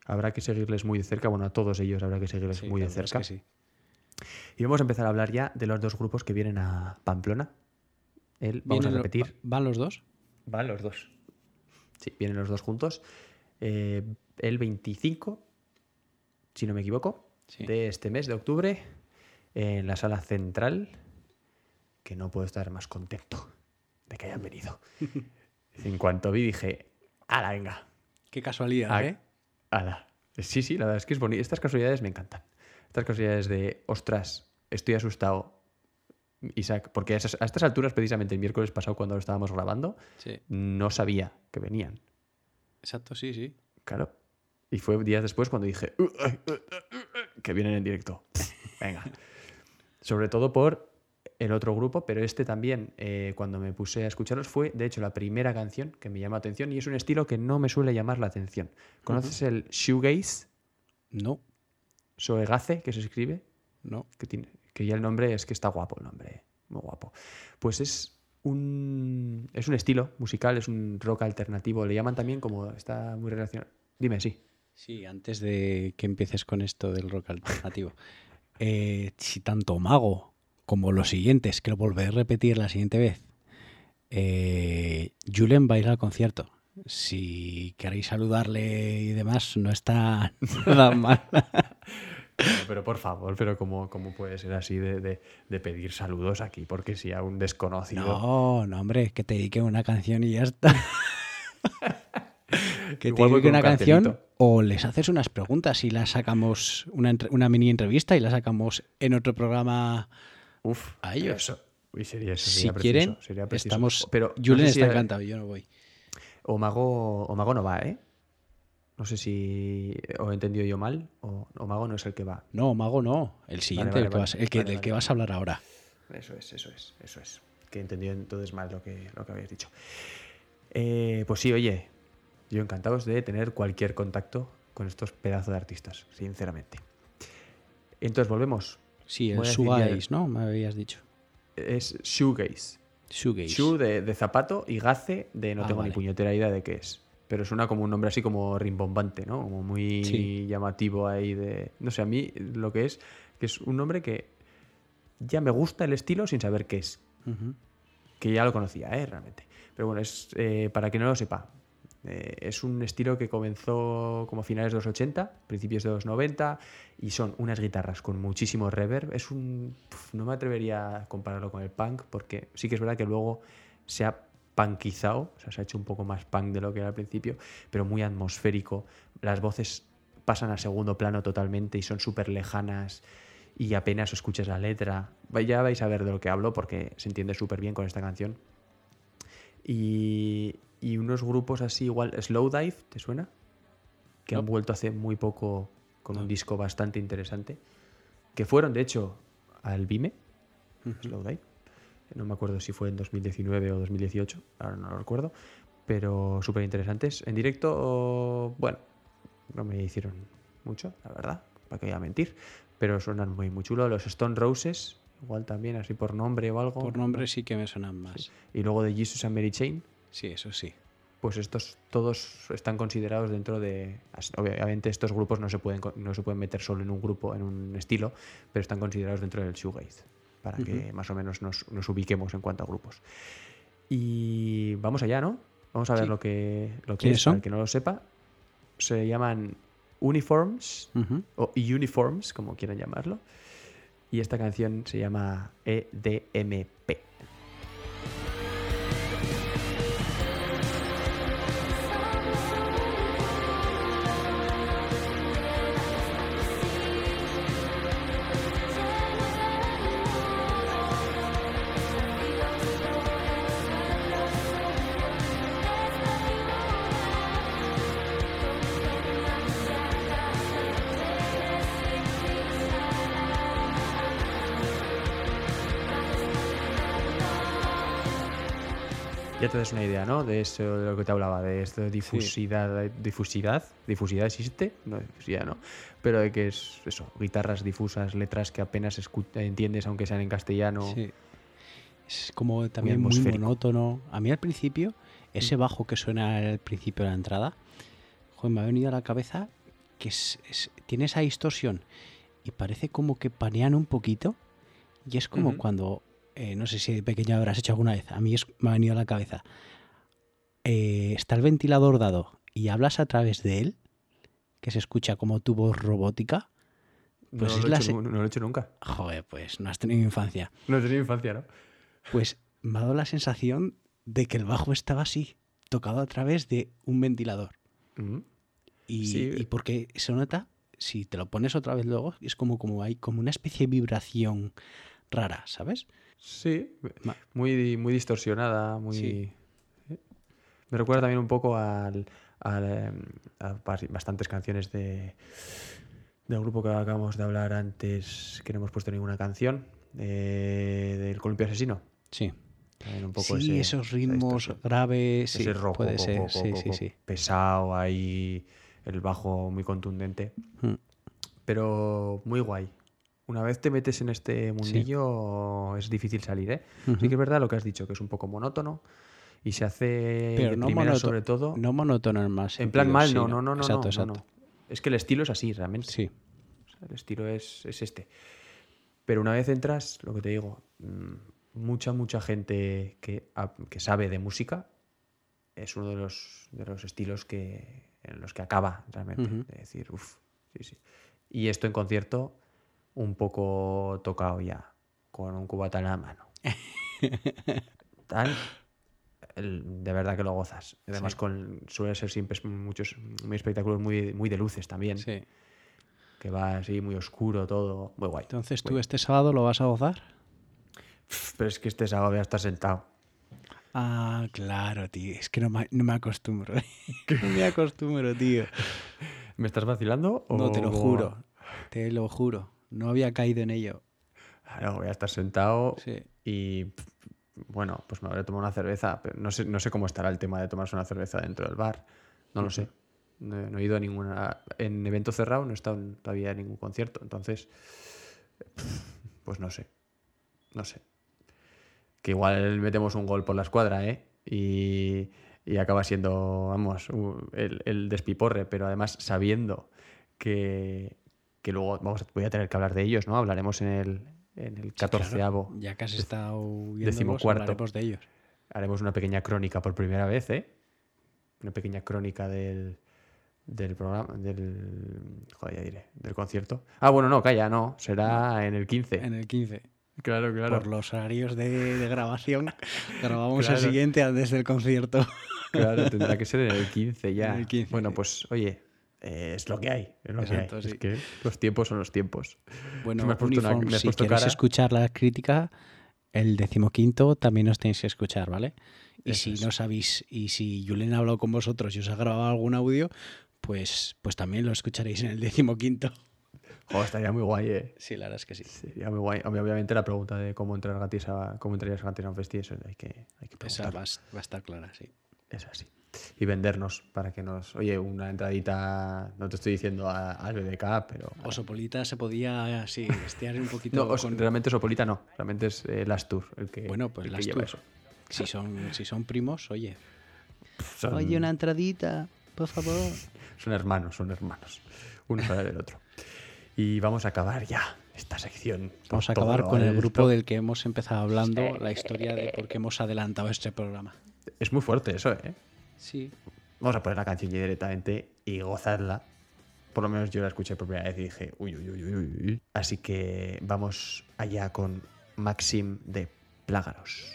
Habrá que seguirles muy de cerca. Bueno, a todos ellos habrá que seguirles Sí, muy de es cerca. que sí. Y vamos a empezar a hablar ya de los dos grupos que vienen a Pamplona. El, vamos a ¿Vienen lo- repetir. va- ¿Van los dos? Van los dos. Sí, vienen los dos juntos. Eh, el 25, si no me equivoco, Sí. de este mes de octubre en la sala central, que no puedo estar más contento de que hayan venido. en cuanto vi dije, ala, venga, Qué casualidad, Ah, ¿eh? ala. Sí, sí, la verdad es que es bonito. Estas casualidades me encantan. Estas casualidades de, ostras, estoy asustado. Isaac, porque a, esas- a estas alturas, precisamente el miércoles pasado, cuando lo estábamos grabando, Sí. no sabía que venían. Exacto, sí, sí. Claro. Y fue días después cuando dije "Uh, uh, uh, uh, uh", que vienen en directo. Venga. Sobre todo por el otro grupo, pero este también, eh, cuando me puse a escucharlos, fue de hecho la primera canción que me llama la atención y es un estilo que no me suele llamar la atención. ¿Conoces el shoegaze? No, Soegaze, que se escribe, no. que, tiene, que ya el nombre es que está guapo el nombre, muy guapo. Pues es un, es un estilo musical, es un rock alternativo, le llaman también como está muy relacionado. Dime, sí. Sí, antes de que empieces con esto del rock alternativo. eh, si tanto Mago como los siguientes, que lo volveré a repetir la siguiente vez, eh, Julen va a ir al concierto. Si queréis saludarle y demás, no está nada mal. Pero, pero por favor, pero ¿cómo, cómo puede ser así de, de- de pedir saludos aquí? Porque si a un desconocido... No, no, hombre, que te dedique una canción y ya está. que te Igual voy dedique con un una canción cartelito. o les haces unas preguntas y las sacamos, una, una mini entrevista y la sacamos en otro programa Uf, a ellos. Eso. Uy, sería, eso si quieren, sería precioso. estamos. Pero no Julen sé si está encantado, yo no voy. Omago, Omago no va, ¿eh? No sé si o he entendido yo mal o Omago no es el que va. No, Mago no. El siguiente, vale, el, que vale. vas, el que, del que vas a hablar ahora. Eso es, eso es, eso es. Que he entendido entonces mal lo que, lo que habéis dicho. Eh, pues sí, oye, yo encantados de tener cualquier contacto con estos pedazos de artistas, sinceramente. Entonces volvemos. Sí, el Sugais, ¿no? Me habías dicho. Es shoegaze. Shoegaze. Shoe de, de zapato y gaze de no Ah, tengo ni puñetera idea de qué es. Pero suena como un nombre así como rimbombante, ¿no? Como muy Sí. llamativo ahí de... No sé, a mí lo que es, que es un nombre que ya me gusta el estilo sin saber qué es. Que ya lo conocía, ¿eh? Realmente. Pero bueno, es eh, para quien no lo sepa. Eh, es un estilo que comenzó como a finales de los 80, principios de los 90, y son unas guitarras con muchísimo reverb. Es un. no me atrevería a compararlo con el punk, porque sí que es verdad que luego se ha punkizado, o sea, se ha hecho un poco más punk de lo que era al principio, pero muy atmosférico. Las voces pasan a segundo plano totalmente y son súper lejanas y apenas escuchas la letra. Ya vais a ver de lo que hablo porque se entiende súper bien con esta canción. Y, y unos grupos así, igual, Slowdive, ¿te suena? Que han vuelto hace muy poco con un disco bastante interesante. Que fueron, de hecho, al Vime, Slowdive. No me acuerdo si fue en 2019 o 2018, ahora no lo recuerdo. Pero súper interesantes. En directo, bueno, no me hicieron mucho, la verdad, para que voy a mentir. Pero suenan muy, muy chulo. Los Stone Roses, igual también, así por nombre o algo. Por nombre sí que me suenan más. Y luego de Jesus and Mary Chain, Sí, eso sí. pues estos todos están considerados dentro de. Obviamente, estos grupos no se pueden, no se pueden meter solo en un grupo, en un estilo, pero están considerados dentro del shoegaze, para que más o menos nos, nos ubiquemos en cuanto a grupos. Y vamos allá, ¿no? Vamos a ver Sí. lo que, lo que ¿Quiénes es, son? para el que no lo sepa. Se llaman Uniforms, o Uniforms, como quieran llamarlo. Y esta canción se llama EDMP. Das una idea, ¿no? De eso de lo que te hablaba, de esto de difusidad, difusidad, difusidad existe, no difusidad no, pero de que es eso, guitarras difusas, letras que apenas entiendes aunque sean en castellano. Sí. Es como también muy, monótono. A mí al principio, ese bajo que suena al principio de la entrada, joder, me ha venido a la cabeza que es- es- tiene esa distorsión y parece como que panean un poquito. Y es como cuando, eh, no sé si de pequeño habrás hecho alguna vez, a mí es- me ha venido a la cabeza. Eh, está el ventilador dado y hablas a través de él, que se escucha como tu voz robótica. No, Pues es lo he la hecho, se- nu- no lo he hecho nunca. Joder, pues no has tenido infancia. No he tenido infancia, ¿no? Pues me ha dado la sensación de que el bajo estaba así, tocado a través de un ventilador. Mm. Y, Sí. y porque se nota, si te lo pones otra vez luego, es como, como hay como una especie de vibración rara, ¿sabes? Sí, muy, muy distorsionada, muy... Sí. ¿eh? Me recuerda también un poco al, al, em, a bas- bastantes canciones de del grupo que acabamos de hablar antes, que no hemos puesto ninguna canción, eh, del Columpio Asesino. Sí. También un poco Sí, ese- esos ritmos graves, sí, ese rojo puede ser, sí, sí, sí. pesado ahí, el bajo muy contundente, Mm. pero muy guay. Una vez te metes en este mundillo es difícil salir, ¿eh? Ujú. Sí que es verdad lo que has dicho, que es un poco monótono y se hace Pero de no monótono- sobre todo No monótono en más en plan mal, sí, no, no, no, no, Exacto, no, exacto. no. Es que el estilo es así, realmente. Sí. O sea, el estilo es, es este. Pero una vez entras, lo que te digo, mm, mucha, mucha gente que, que sabe de música es uno de los, de los estilos que, en los que acaba realmente. Ujú. De decir, uff, sí, sí. Y esto en concierto, un poco tocado ya, con un cubata en la mano. Tal, el- de verdad que lo gozas. Además, con, suele ser siempre muchos muy espectáculos muy, muy de luces también Sí. que va así muy oscuro todo, muy guay. Entonces, ¿tú este sábado lo vas a gozar? Pero es que este sábado voy a estar sentado. Ah, claro, tío. Es que no me, no me acostumbro. no me acostumbro, tío. ¿Me estás vacilando? No, te lo juro. Te lo juro. No había caído en ello. Claro, voy a estar sentado Sí. y bueno, pues me habré tomado una cerveza. Pero no sé, no sé cómo estará el tema de tomarse una cerveza dentro del bar. No lo sé. No, he- no he ido a ninguna. En evento cerrado no he estado todavía en ningún concierto. Entonces, pues no sé. No sé. Que igual metemos un gol por la escuadra, ¿eh? Y, y acaba siendo, vamos, el, el despiporre, pero además sabiendo que, que luego vamos, voy a tener que hablar de ellos, ¿no? Hablaremos en el, en el Sí, claro. 14 Ya que has estado decimocuarto. hablaremos de ellos. Haremos una pequeña crónica por primera vez, ¿eh? Una pequeña crónica del, del programa, del, joder, ya diré, del concierto. Ah, bueno, no, calla, no, será en el 15. En el 15. Claro, claro. Por los horarios de, de grabación, grabamos el Claro. siguiente antes del concierto. Claro, tendrá que ser en el 15 ya. En el 15, bueno, sí. pues oye, eh, es lo que hay. Es lo Exacto, que hay. sí. Es que los tiempos son los tiempos. Bueno, Me una- me si queréis cara. escuchar la crítica, el decimoquinto también os tenéis que escuchar, ¿vale? Y Eso si es. no sabéis, y si Julen ha hablado con vosotros y os ha grabado algún audio, pues, pues también lo escucharéis en el decimoquinto. Joder, estaría muy guay, eh. Sí, la verdad es que sí. Sería muy guay. Obviamente la pregunta de cómo entrar gratis a, cómo entrarías gratis a un festi, eso hay que, hay que Esa va, a- va a estar clara, sí. Es así. Y vendernos para que nos. Oye, una entradita. No te estoy diciendo a- al BDK, pero. Osopolita se podía, sí, estirar un poquito No, os- con- realmente Sopolita no. Realmente es eh, Lastur el que. Bueno, pues el que las lleva eso. Si son, si son primos, oye. Son, Oye, una entradita, por favor. son hermanos, son hermanos. Uno sale del otro. Y vamos a acabar ya esta sección. Vamos a acabar con el grupo del que hemos empezado hablando, la historia de por qué hemos adelantado este programa. Es muy fuerte eso, ¿eh? Sí. Vamos a poner la canción ya directamente y gozarla. Por lo menos yo la escuché por primera vez y dije, uy, uy, uy, uy, uy. Así que vamos allá con Maxim de Plágaros.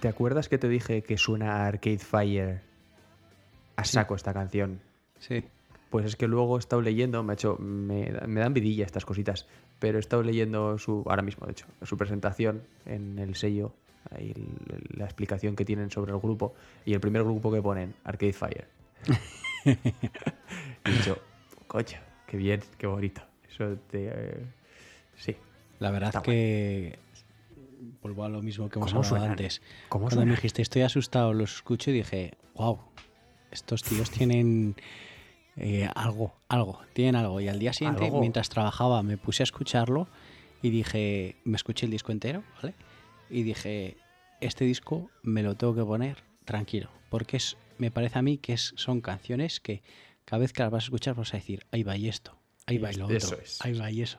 ¿Te acuerdas que te dije que suena a Arcade Fire a saco esta canción? Sí. Pues es que luego he estado leyendo, me ha hecho, me, me dan vidilla estas cositas, pero he estado leyendo su, ahora mismo de hecho, su presentación en el sello, ahí el- la explicación que tienen sobre el grupo, y el primer grupo que ponen, Arcade Fire. y he dicho, coño, qué bien, qué bonito. Eso te, eh, sí. La verdad Está que vuelvo a lo mismo que hemos ¿Cómo hablado suenan? antes. ¿Cómo Cuando me dijiste estoy asustado, los escucho y dije, wow, Estos tíos tienen eh, algo, algo, tienen algo. Y al día siguiente, Algo. mientras trabajaba, me puse a escucharlo y dije, me escuché el disco entero, ¿vale? Y dije, este disco me lo tengo que poner tranquilo, porque es, me parece a mí que es, son canciones que cada vez que las vas a escuchar vas a decir, ahí va y esto, ahí va y lo otro, Eso es. ahí va y eso.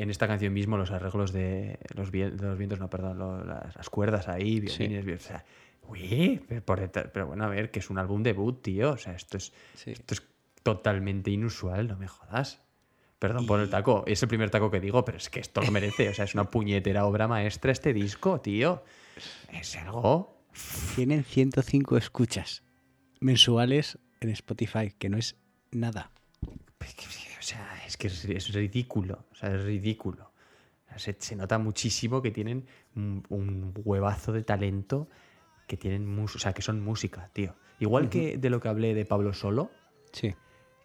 En esta canción mismo los arreglos de los, vien- de los vientos, no, perdón, lo- las, las cuerdas ahí, Sí. violines, vi- o sea, uy, pero, por detrás- pero bueno, a ver, que es un álbum debut, tío, o sea, esto es, Sí. esto es totalmente inusual, no me jodas. Perdón por el taco, es el primer taco que digo, pero es que esto lo merece, o sea, es una puñetera obra maestra este disco, tío. Es algo Tienen 105 escuchas mensuales en Spotify, que no es nada. O sea, es que es, es ridículo. O sea, es ridículo. Se, se nota muchísimo que tienen un, un huevazo de talento, que tienen mus- o sea, que son música, tío. Igual que de lo que hablé de Pablo Solo, Sí.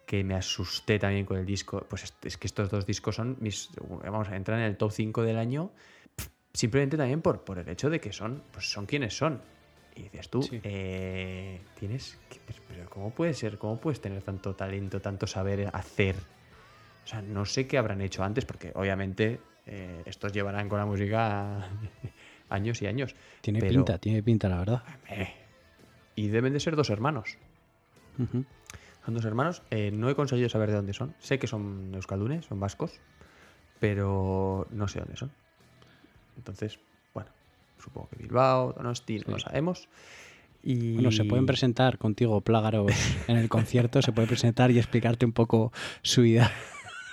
que me asusté también con el disco. Pues es, es que estos dos discos son mis. Vamos a entrar en el top 5 del año. Simplemente también por, por el hecho de que son, pues son quienes son. Y dices tú, Sí. eh, tienes. que- pero- pero ¿cómo puede ser? ¿Cómo puedes tener tanto talento, tanto saber hacer? O sea, no sé qué habrán hecho antes, porque obviamente eh, estos llevarán con la música años y años. Tiene pero- pinta, tiene pinta, la verdad. eh, y deben de ser dos hermanos. Son dos hermanos. eh, no he conseguido saber de dónde son. Sé que son euskaldunes, son vascos, pero no sé dónde son. Entonces, supongo que Bilbao, Donosti, no lo sabemos. Y... Bueno, se pueden presentar contigo, Plágaros, en el concierto, se puede presentar y explicarte un poco su vida.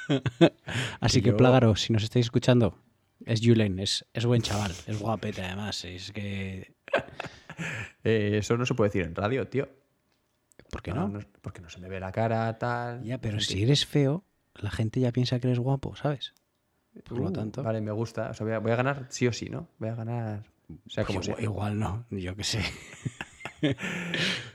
Así Que yo- Plágaros, si nos estáis escuchando, es Julen, es, es buen chaval, es guapete además, es que... Eh, eso no se puede decir en radio, tío. ¿Por qué no? porque no se me ve la cara, tal. Ya, pero si eres feo, la gente ya piensa que eres guapo, ¿sabes? Por lo Uh, tanto... Vale, me gusta. O sea, voy a, voy a ganar sí o sí, ¿no? Voy a ganar. O sea, como igual, no, yo qué sé.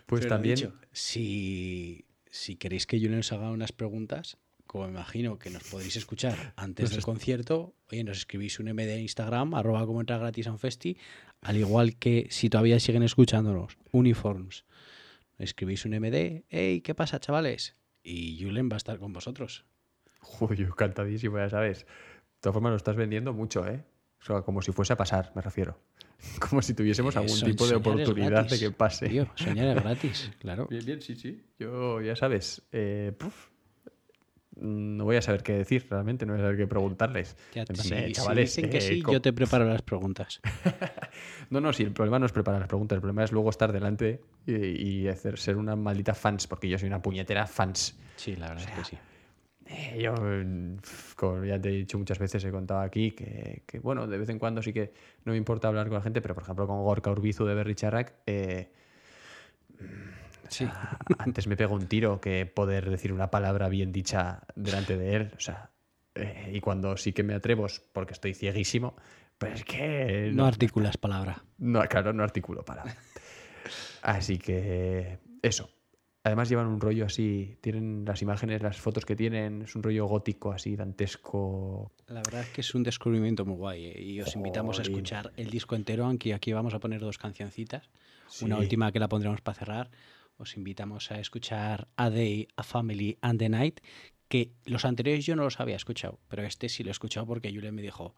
Pues Pero también. dicho, si, si queréis que Julen os haga unas preguntas, como imagino que nos podréis escuchar antes del concierto, oye, nos escribís un MD en Instagram, arroba como entra gratis a un festi, al igual que si todavía siguen escuchándonos, Uniforms. Escribís un MD, hey, ¿qué pasa, chavales? Y Julen va a estar con vosotros. Uy, encantadísimo, ya sabes. De todas formas, lo estás vendiendo mucho, ¿eh? O sea, como si fuese a pasar, me refiero. Como si tuviésemos Eh, algún tipo de oportunidad gratis, de que pase. Tío, soñar es gratis, claro. Bien, bien, sí, sí. Yo, ya sabes, eh, puf, no voy a saber qué decir, realmente, no voy a saber qué preguntarles. Ya, En plan si, de, si chavales, dicen que eh, sí, co- yo te preparo las preguntas. No, no, sí, el problema no es preparar las preguntas, el problema es luego estar delante y, y hacer ser una maldita fans, porque yo soy una puñetera fans. Sí, la verdad es que sí. Eh, yo, como ya te he dicho muchas veces, he contado aquí que, que, bueno, de vez en cuando sí que no me importa hablar con la gente, pero por ejemplo con Gorka Urbizu de Berry Charrac, eh, antes me pego un tiro que poder decir una palabra bien dicha delante de él. O sea, eh, y cuando sí que me atrevo, porque estoy cieguísimo, pues es que No articulas palabra. no, claro, no articulo para. Así que eso. Además llevan un rollo así, tienen las imágenes, las fotos que tienen, es un rollo gótico así, dantesco. La verdad es que es un descubrimiento muy guay eh, y os invitamos a escuchar el disco entero, aunque aquí vamos a poner dos cancioncitas. Una última que la pondremos para cerrar. Os invitamos a escuchar A Day, A Family and the Night, que los anteriores yo no los había escuchado, pero este sí lo he escuchado porque Julia me dijo,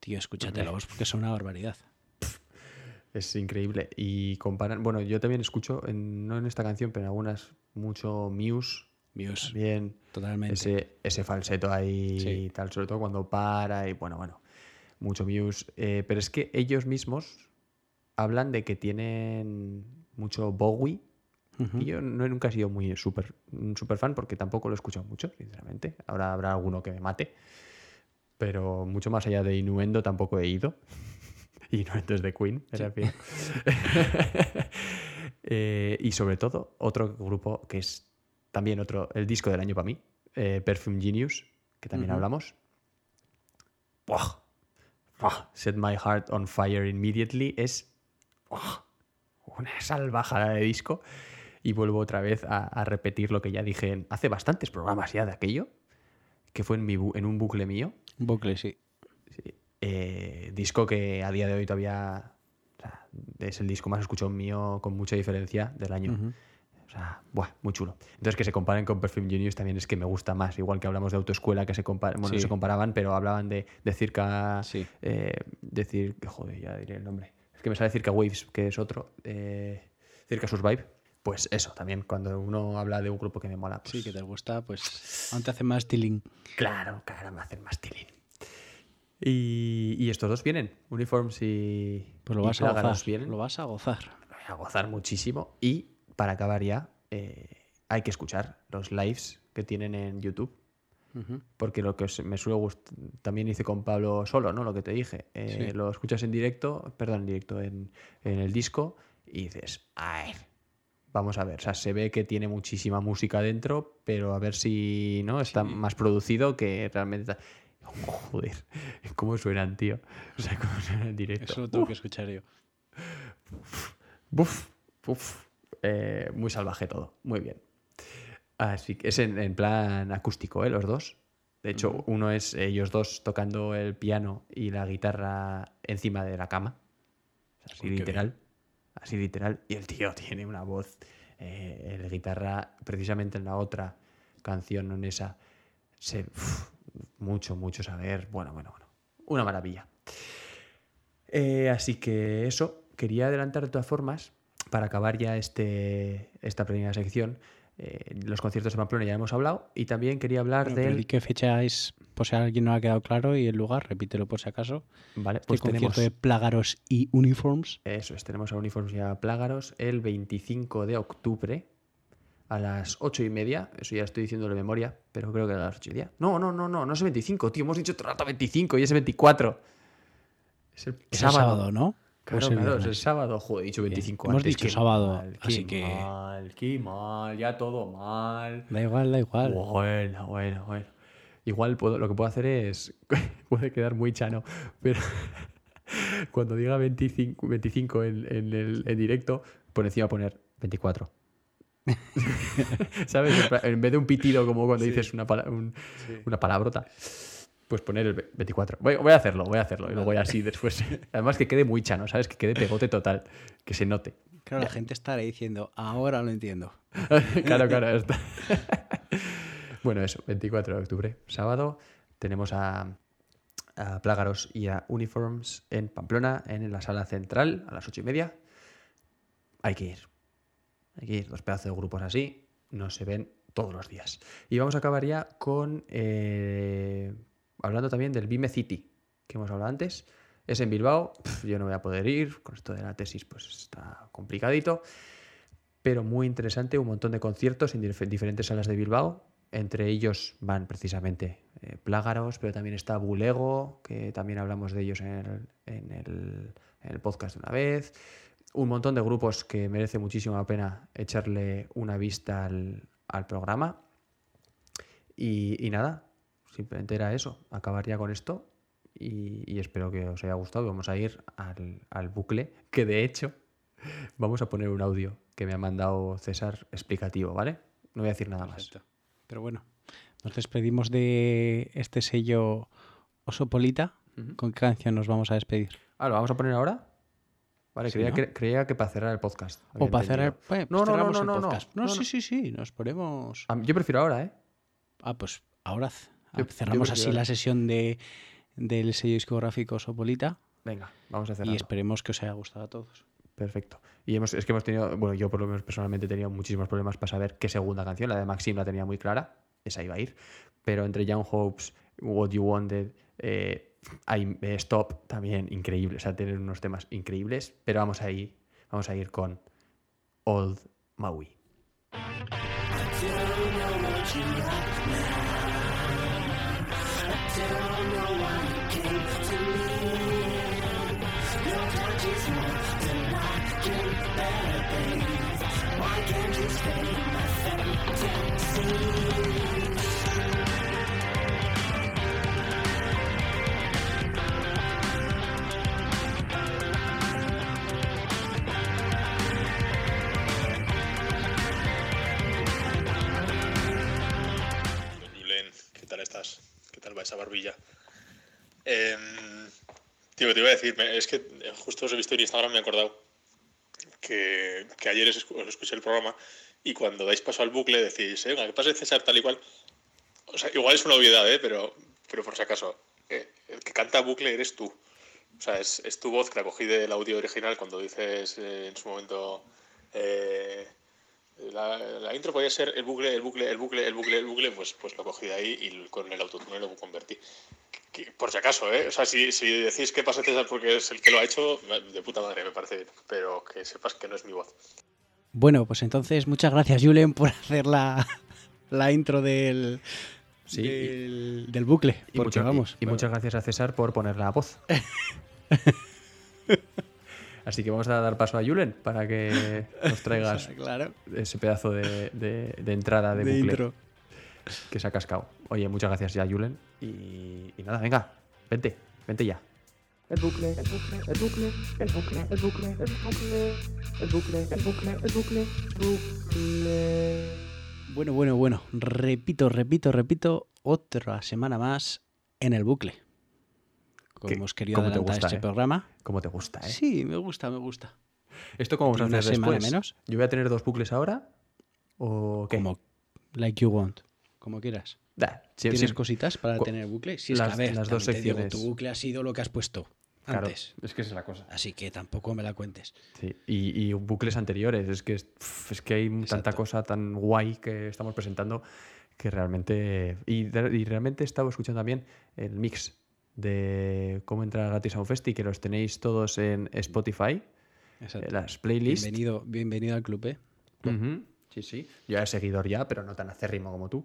tío, escúchatelos porque son una barbaridad. Es increíble. Y comparan, bueno, yo también escucho, en- no en esta canción, pero en algunas, mucho Muse. Muse, También totalmente. ese, ese falseto ahí Sí. y tal, sobre todo cuando para y bueno, bueno, mucho Muse. Eh, pero es que ellos mismos hablan de que tienen mucho Bowie. Y yo no, nunca he sido muy súper un super fan porque tampoco lo he escuchado mucho, sinceramente. Ahora habrá alguno que me mate. Pero mucho más allá de Innuendo tampoco he ido. Innuendo es de Queen, me refiero. Eh, y sobre todo, otro grupo que es también otro, el disco del año para mí, eh, Perfume Genius, que también hablamos. ¡Buah! ¡Buah! Set My Heart on Fire Immediately es ¡buah! una salvajada de disco. Y vuelvo otra vez a, a repetir lo que ya dije en- hace bastantes programas ya de aquello, que fue en, mi bu- en un bucle mío. Un bucle, sí. Sí. Eh, disco que a día de hoy todavía o sea, es el disco más escuchado mío con mucha diferencia del año. O sea, buah, muy chulo. Entonces, que se comparen con Perfume Genius también es que me gusta más. Igual que hablamos de autoescuela, que se, compara- bueno, no se comparaban, pero hablaban de, de Circa. Sí. eh, joder, ya diré el nombre. Es que me sale Circa Waves, que es otro. Eh, Circa Survive. Pues eso, también cuando uno habla de un grupo que me mola. Pues, Sí, que te gusta, pues aún te hace más tiling. Claro, claro, me hacen más tilín. Y, y estos dos vienen, Uniforms y. Pues lo y vas a gozar. vienen. Lo vas a gozar. Lo voy a gozar muchísimo. Y para acabar ya, eh, hay que escuchar los lives que tienen en YouTube. Porque lo que os- me suele gustar, también hice con Pablo solo, ¿no? Lo que te dije. Eh, Sí. Lo escuchas en directo, perdón, en directo, en, en el disco, y dices, a ver, vamos a ver. O sea, se ve que tiene muchísima música dentro, pero a ver si no está Sí. más producido que realmente. Joder, ¿cómo suenan, tío? O sea, ¿cómo suenan en directo? Eso lo tengo que escuchar yo. Buf, buf. Eh, muy salvaje todo. Muy bien. Así que es en, en plan acústico, ¿eh? Los dos. De hecho, uno es ellos dos tocando el piano y la guitarra encima de la cama. Así Uy, literal. Así literal. Y el tío tiene una voz. Eh, el guitarra, precisamente en la otra canción, no en esa, se, uf, mucho, mucho saber. Bueno, bueno, bueno. Una maravilla. Eh, así que eso, quería adelantar de todas formas, para acabar ya este, esta primera sección, eh, los conciertos de Pamplona ya hemos hablado, y también quería hablar Bueno, pero del... di qué fecha es, por si a alguien no ha quedado claro, y el lugar, repítelo por si acaso. Vale, Pues pues tenemos... concierto de Plágaros y Uniforms. Eso es, tenemos a Uniforms y a Plágaros el 25 de octubre a las 8 y media. Eso ya estoy diciendo de memoria, pero creo que a las 8 y media. No, no, no, no, no es el 25, tío. Hemos dicho todo el rato 25 y es el 24. Es el Es el sábado, ¿no? Claro, ¿O es el claro, es el sábado. Joder, he dicho 25 Hemos antes, dicho qué sábado, mal, qué así que- mal, qué mal, ya todo mal. Da igual, da igual. Bueno, bueno, bueno. Igual puedo, lo que puedo hacer es. puede quedar muy chano, pero cuando diga 25, 25 en, en el en directo, por encima poner 24. ¿Sabes? En vez de un pitido como cuando dices una, pala- un- una palabrota, pues poner el ve- 24. Voy, voy a hacerlo, voy a hacerlo. Y lo voy así después. Además que quede muy chano, ¿sabes? Que quede pegote total. Que se note. Claro, la gente estará diciendo, ahora lo entiendo. claro, claro. está. bueno, eso, 24 de octubre, sábado, tenemos a, a Plágaros y a Uniforms en Pamplona, en la sala central, a las ocho y media. Hay que ir. Ir, dos pedazos de grupos así, no se ven todos los días. Y vamos a acabar ya con. eh, hablando también del Vime City, que hemos hablado antes. Es en Bilbao, yo no voy a poder ir, con esto de la tesis, pues está complicadito pero muy interesante, un montón de conciertos en dif- diferentes salas de Bilbao. Entre ellos van precisamente eh, Plágaros, pero también está Bulego, que también hablamos de ellos en el, en el- en el podcast de una vez. Un montón de grupos que merece muchísimo la pena echarle una vista al, al programa. Y, y nada, simplemente era eso, acabar ya con esto. Y, y espero que os haya gustado. Vamos a ir al, al bucle, que de hecho Vamos a poner un audio que me ha mandado César explicativo, ¿vale? No voy a decir nada más. Perfecto. Pero bueno, nos despedimos de este sello Osopolita. ¿Con qué canción nos vamos a despedir? Ah, ¿lo vamos a poner ahora? Vale, Sí, creía, ¿no? que, creía que para cerrar el podcast. O para cerrar. No, pues no, no, cerramos no, el no, no. podcast. No, No, sí, no. sí, sí, nos ponemos. Ah, Yo prefiero ahora, ¿eh? Ah, pues ahora Yo- cerramos yo así la sesión de, del sello discográfico Osopolita Venga, vamos a y cerrar. esperemos que os haya gustado a todos. Perfecto. Y hemos, es que hemos tenido, bueno, yo por lo menos personalmente he tenido muchísimos problemas para saber qué segunda canción, la de Maxim la tenía muy clara, esa iba a ir, pero entre Young Hopes, What You Wanted, eh, I- eh, Stop, también increíble, o sea, tienen unos temas increíbles, pero vamos a ir, vamos a ir con Old Maui. Julen, tal va esa barbilla? Em, tío, te iba a decir, es que justo os he visto en Instagram, me he acordado que, ayer os escu- os escuché el programa y cuando dais paso al bucle decís, eh, venga, que pase César tal y cual. O sea, igual es una obviedad, ¿eh? pero, pero por si acaso, eh, el que canta bucle eres tú. O sea, es, es tu voz que la cogí del audio original cuando dices eh, en su momento. eh, la, la intro podía ser el bucle, el bucle, el bucle, el bucle, el bucle, pues, pues lo cogí de ahí y con el autotune lo convertí. Que- por si acaso, ¿eh? O sea, si, si decís que pasa César porque es el que lo ha hecho, de puta madre me parece bien. Pero que sepas que no es mi voz. Bueno, pues entonces muchas gracias, Julen, por hacer la, la intro del, Sí, del, del bucle. Y, porque mucho- y- vamos. y muchas gracias a César por poner la voz. Así que vamos a dar paso a Julen para que nos traigas Claro, ese pedazo de, de- de entrada de, de bucle intro. que se ha cascado. Oye, muchas gracias ya, Julen. Y, y nada, venga, vente, vente ya. El bucle, el bucle, el bucle, el bucle, el bucle, el bucle, el bucle, el bucle, el bucle, bucle. Bueno, bueno, bueno. Repito, repito, repito. Otra semana más en el bucle. Como hemos querido cómo te gusta, este eh? programa. ¿Cómo te gusta, eh? Sí, me gusta, me gusta. ¿Esto cómo vamos a hacer semana después? menos. ¿Yo voy a tener dos bucles ahora? ¿O qué? Como like you want. Como quieras. Da, sí, ¿Tienes sí, cositas para tener bucle? Sí, es que, a ver, las dos digo, secciones. tu bucle ha sido lo que has puesto claro, antes. es que esa es la cosa. Así que tampoco me la cuentes. Sí, y, y bucles anteriores. Es que, es, que hay tanta cosa tan guay que estamos presentando que realmente. Y, y realmente he estado escuchando también el mix de cómo entrar gratis a un festi, que los tenéis todos en Spotify, Exacto. eh, las playlists. Bienvenido, bienvenido al club, ¿eh? Sí, sí. Yo era seguidor ya, pero no tan acérrimo como tú.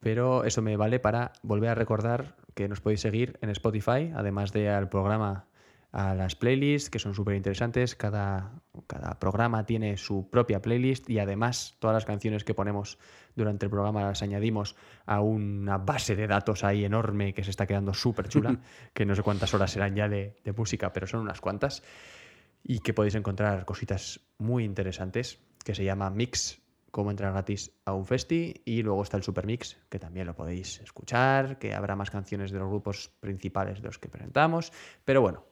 Pero eso me vale para volver a recordar que nos podéis seguir en Spotify, además de al programa, a las playlists, que son súper interesantes. Cada, cada programa tiene su propia playlist y además todas las canciones que ponemos durante el programa las añadimos a una base de datos ahí enorme que se está quedando súper chula, que no sé cuántas horas serán ya de, de música, pero son unas cuantas. Y que podéis encontrar cositas muy interesantes que se llama Mix, cómo entrar gratis a un festi. Y luego está el Super Mix, que también lo podéis escuchar, que habrá más canciones de los grupos principales de los que presentamos, pero bueno,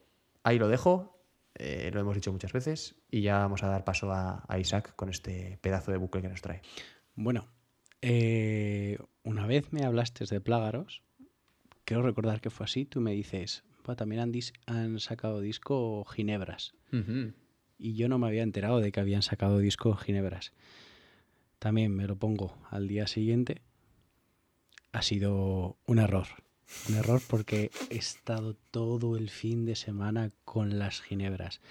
ahí lo dejo, eh, lo hemos dicho muchas veces y ya vamos a dar paso a, a Isaac con este pedazo de bucle que nos trae. Bueno, eh, una vez me hablaste de Plágaros, creo recordar que fue así, tú me dices, "Buah, también han, dis- han sacado disco Ginebras. Y yo no me había enterado de que habían sacado disco Ginebras. También me lo pongo al día siguiente. Ha sido un error. Un error porque he estado todo el fin de semana con las Ginebras.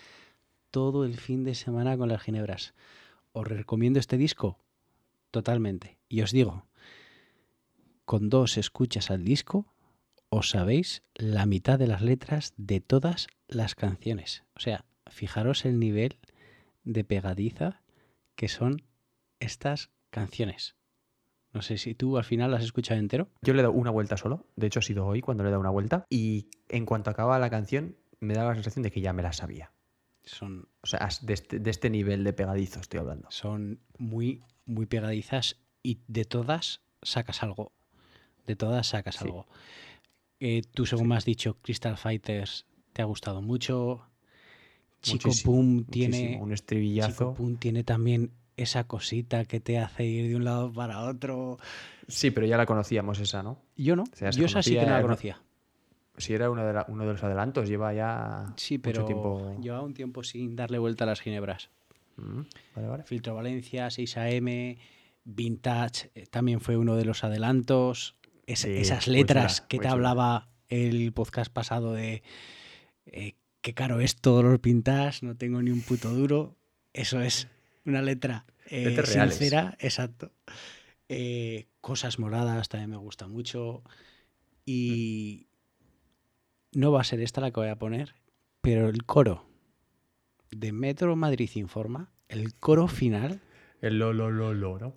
Todo el fin de semana con las Ginebras. ¿Os recomiendo este disco? Totalmente. Y os digo, con dos escuchas al disco, os sabéis la mitad de las letras de todas las canciones. O sea, fijaros el nivel de pegadiza que son estas canciones. No sé si tú al final las has escuchado entero. Yo le he dado una vuelta solo, de hecho ha sido hoy cuando le he dado una vuelta y en cuanto acaba la canción me daba la sensación de que ya me la sabía. Son, O sea, de este, de este nivel de pegadizo estoy hablando. son muy, muy pegadizas y de todas sacas algo. De todas sacas Sí. algo. Eh, tú, según me has dicho, Crystal Fighters te ha gustado mucho. Chico Muchísimo, Pum tiene. muchísimo. Un Chico estribillazo. Pum tiene también esa cosita que te hace ir de un lado para otro. Sí, pero ya la conocíamos esa, ¿no? Yo no. sea, se Yo esa sí que no la ¿no? conocía. Si era uno de, la- uno de los adelantos, lleva ya Sí, mucho pero tiempo. llevaba un tiempo sin darle vuelta a las ginebras. Mm, Vale, vale. Filtro Valencia, 6am, Vintage, eh, también fue uno de los adelantos. Es- Sí, esas letras chula, que te chula. hablaba el podcast pasado de eh, qué caro es todos los Vintage, no tengo ni un puto duro. Eso es una letra eh, reales. sincera, exacto. Eh, Cosas moradas también me gusta mucho. Y no va a ser esta la que voy a poner, pero el coro de Metro Madrid Informa, el coro final, El lo, lo, lo, lo, ¿no?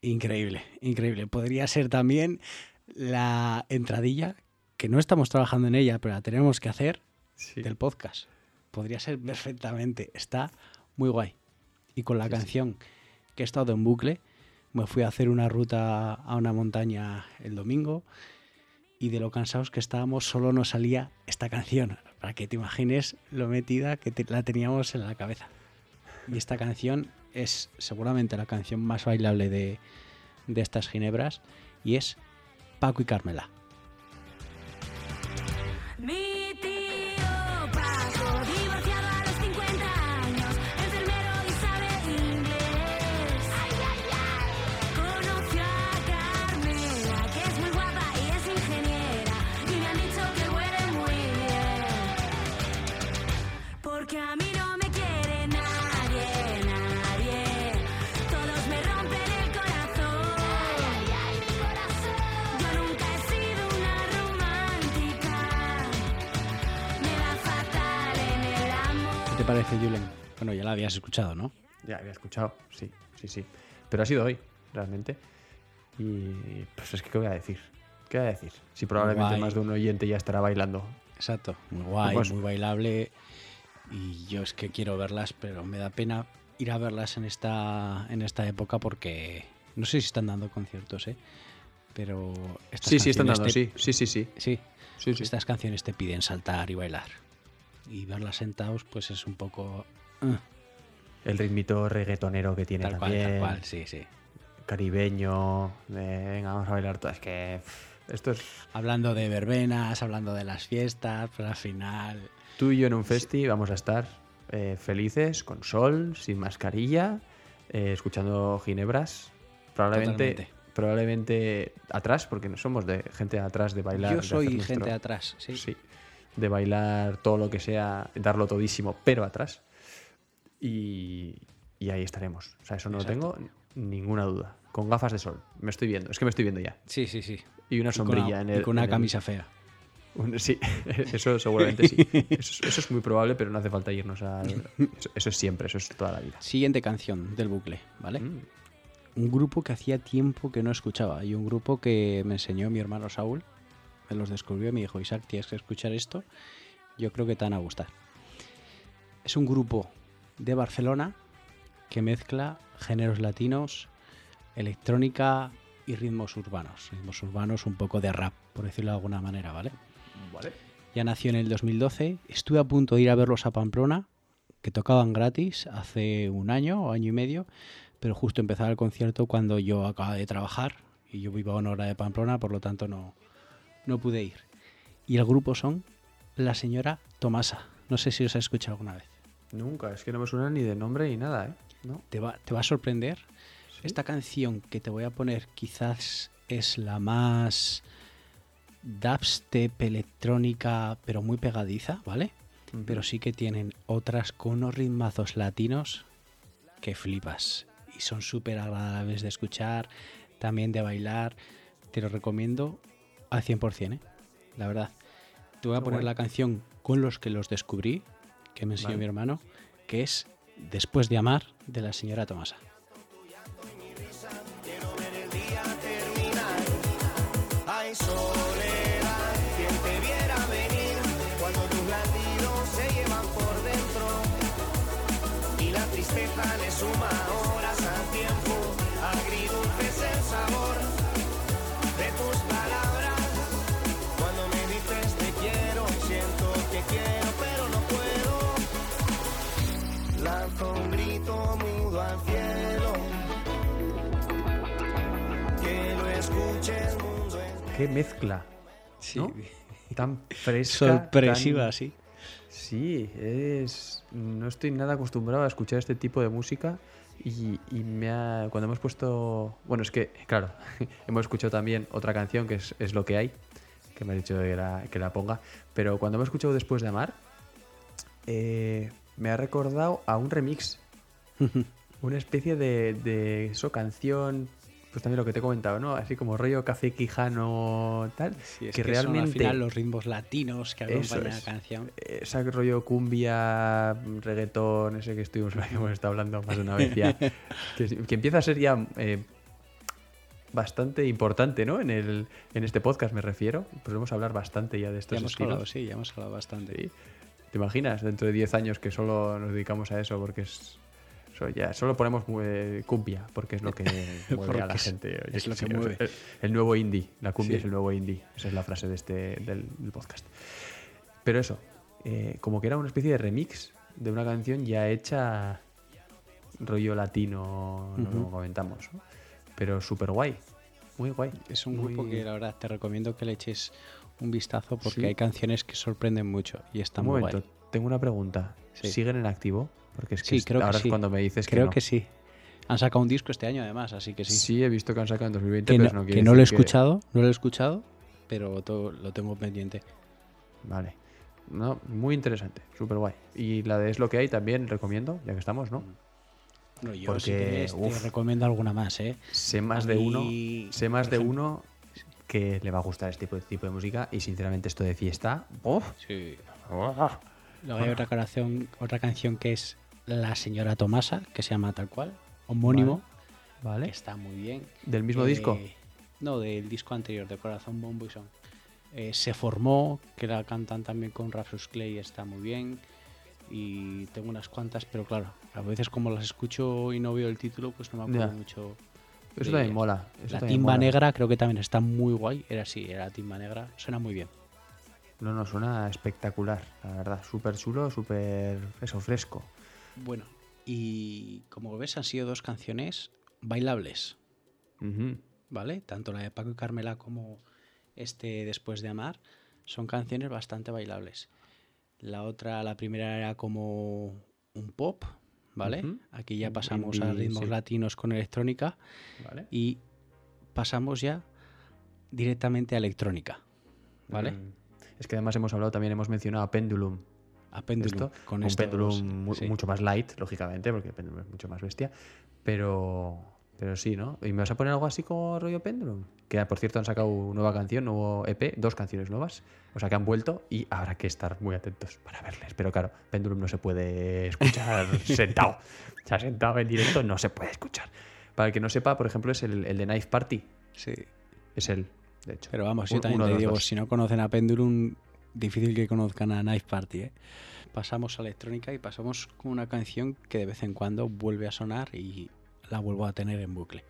increíble, increíble. Podría ser también la entradilla, que no estamos trabajando en ella, pero la tenemos que hacer, Sí. del podcast. Podría ser perfectamente. Está muy guay. Y con la canción que he estado en bucle, me fui a hacer una ruta a una montaña el domingo y de lo cansados que estábamos solo nos salía esta canción. Para que te imagines lo metida que te- la teníamos en la cabeza. Y esta canción es seguramente la canción más bailable de, de estas ginebras y es Paco y Carmela. Parece, Julen? Bueno, ya la habías escuchado, ¿no? Ya había escuchado, sí, sí, sí. Pero ha sido hoy, realmente. Y pues es que, ¿qué voy a decir? ¿Qué voy a decir? Si probablemente Guay. más de un oyente ya estará bailando. Exacto, muy guay, Pues- muy bailable. Y yo es que quiero verlas, pero me da pena ir a verlas en esta, en esta época porque no sé si están dando conciertos, ¿eh? Pero estas Sí, sí, están dando, te- sí, sí, sí, sí. Sí, Sí, sí. estas canciones te piden saltar y bailar. Y verlas sentados, pues es un poco. uh, El ritmito reggaetonero que tiene tal cual, también. tal cual, sí, sí. Caribeño. de, venga, vamos a bailar todo. Es que esto es Hablando de verbenas, hablando de las fiestas, pero al final. tú y yo en un festi. Vamos a estar eh, felices, con sol, sin mascarilla, eh, escuchando ginebras. Probablemente, Totalmente. probablemente atrás, porque no somos de gente atrás de bailar. Yo de soy nuestro- gente atrás, sí. Sí. De bailar todo lo que sea, darlo todísimo, pero atrás. Y, y ahí estaremos. O sea, eso no Exacto. tengo ninguna duda. Con gafas de sol. Me estoy viendo. Es que me estoy viendo ya. Sí, sí, sí. Y una Y con sombrilla una- en y el. con una el- camisa fea. sí, eso seguramente sí. Eso, eso es muy probable, pero no hace falta irnos a. Eso, eso es siempre, eso es toda la vida. Siguiente canción del bucle, ¿vale? Mm. Un grupo que hacía tiempo que no escuchaba y un grupo que me enseñó mi hermano Saúl, me los descubrió y me dijo, Isaac, tienes que escuchar esto, yo creo que te van a gustar. Es un grupo de Barcelona que mezcla géneros latinos, electrónica y ritmos urbanos. Ritmos urbanos, un poco de rap, por decirlo de alguna manera, ¿vale? Vale. Ya nació en el 2012. Estuve a punto de ir a verlos a Pamplona, que tocaban gratis hace un año o año y medio, pero justo empezaba el concierto cuando yo acababa de trabajar y yo vivo a una hora de Pamplona, por lo tanto no, no pude ir. Y el grupo son la señora Tomasa. No sé si os ha escuchado alguna vez. Nunca, es que no me suena ni de nombre ni nada, ¿eh? No. Te va, te va a sorprender. Esta canción que te voy a poner quizás es la más dubstep electrónica, pero muy pegadiza, ¿vale? Pero sí que tienen otras con unos ritmazos latinos que flipas. Y son súper agradables de escuchar, también de bailar. Te lo recomiendo al 100%, ¿eh? La verdad. Te voy a poner guay. la canción con los que los descubrí, que me enseñó Vale. mi hermano, que es Después de amar, de la señora Tomasa. Se llevan por dentro y la tristeza le suma horas Qué mezcla. ¿no? Tan fresca. Sorpresiva, tan- sí. Sí, es. No estoy nada acostumbrado a escuchar este tipo de música. Y, y me ha. Cuando hemos puesto. Bueno, es que, claro, hemos escuchado también otra canción que es, es lo que hay. Que me ha dicho que la, que la ponga. Pero cuando hemos escuchado Después de Amar. eh, me ha recordado a un remix. Una especie de, de eso, canción. Pues también lo que te he comentado, ¿no? Así como rollo café quijano, tal. Sí, es que, que, son realmente. al final los ritmos latinos que acompañan la canción. ese rollo cumbia, reggaetón, ese que estuvimos hemos estado hablando más de una vez ya, que, que empieza a ser ya eh, bastante importante, ¿no? En el en este podcast me refiero. Podemos hablar bastante ya de estos Ya hemos estilos. hablado, sí, ya hemos hablado bastante. Sí. ¿Te imaginas dentro de 10 años que solo nos dedicamos a eso porque es eso ya solo ponemos eh, cumbia porque es lo que mueve a la gente. Es lo que mueve. El, el nuevo indie, la cumbia Sí. es el nuevo indie. Esa es la frase de este del, del podcast. Pero eso, eh, como que era una especie de remix de una canción ya hecha rollo latino, no Ujú. lo comentamos. ¿no? Pero súper guay, muy guay. Es un Muy- grupo que la verdad te recomiendo que le eches un vistazo porque Sí. hay canciones que sorprenden mucho y están Un muy momento, guay. tengo una pregunta. Sí. ¿Siguen en activo? Porque es que Sí, creo que ahora sí. es cuando me dices Creo que no. que sí. Han sacado un disco este año además, así que sí. Sí, he visto que han sacado en 2020, que pero no, que no lo he que- escuchado, no lo he escuchado, pero todo, lo tengo pendiente. Vale. No, muy interesante, súper guay. Y la de Es lo que hay también recomiendo, ya que estamos, ¿no? No, yo Porque, si quieres te uf. recomiendo alguna más, ¿eh? Sé más de uno, sé más de ejemplo- uno que le va a gustar este tipo de, tipo de música y sinceramente esto de fiesta, ¡uf! Sí. Luego hay otra canción, otra canción que es La señora Tomasa, que se llama tal cual, homónimo, ¿vale? que está muy bien. ¿Del mismo Eh, disco? No, del disco anterior, de Corazón Bombo y Son. Eh, se formó, que la cantan también con Rafus Clay, está muy bien. Y tengo unas cuantas, pero claro, a veces como las escucho y no veo el título, pues no me acuerdo Ya. mucho. Eso también mola. eso La timba mola. negra creo que también está muy guay. Era así, era la timba negra. Suena muy bien. No, no, suena espectacular, la verdad. Súper chulo, súper eso, fresco. Bueno, y como ves, han sido dos canciones bailables. ¿vale? Tanto la de Paco y Carmela como este Después de Amar son canciones bastante bailables. La otra, la primera era como un pop, ¿vale? Aquí ya pasamos a ritmos sí. latinos con electrónica ¿Vale? y pasamos ya directamente a electrónica, ¿vale? Mm. Es que además hemos hablado también, hemos mencionado a Pendulum. A Pendulum. Esto, con un Pendulum mu- sí. mucho más light, lógicamente, porque Pendulum es mucho más bestia. Pero, pero sí, ¿no? ¿Y me vas a poner algo así como rollo Pendulum? Que por cierto han sacado nueva canción, nuevo EP, dos canciones nuevas. O sea que han vuelto y habrá que estar muy atentos para verles. Pero claro, Pendulum no se puede escuchar sentado. O sea, sentado en directo no se puede escuchar. Para el que no sepa, por ejemplo, es el, el de Knife Party. Sí. Es él, de hecho. Pero vamos, yo también te digo, dos. si no conocen a Pendulum, difícil que conozcan a Knife Party, ¿eh? Pasamos a electrónica y pasamos con una canción que de vez en cuando vuelve a sonar y la vuelvo a tener en bucle.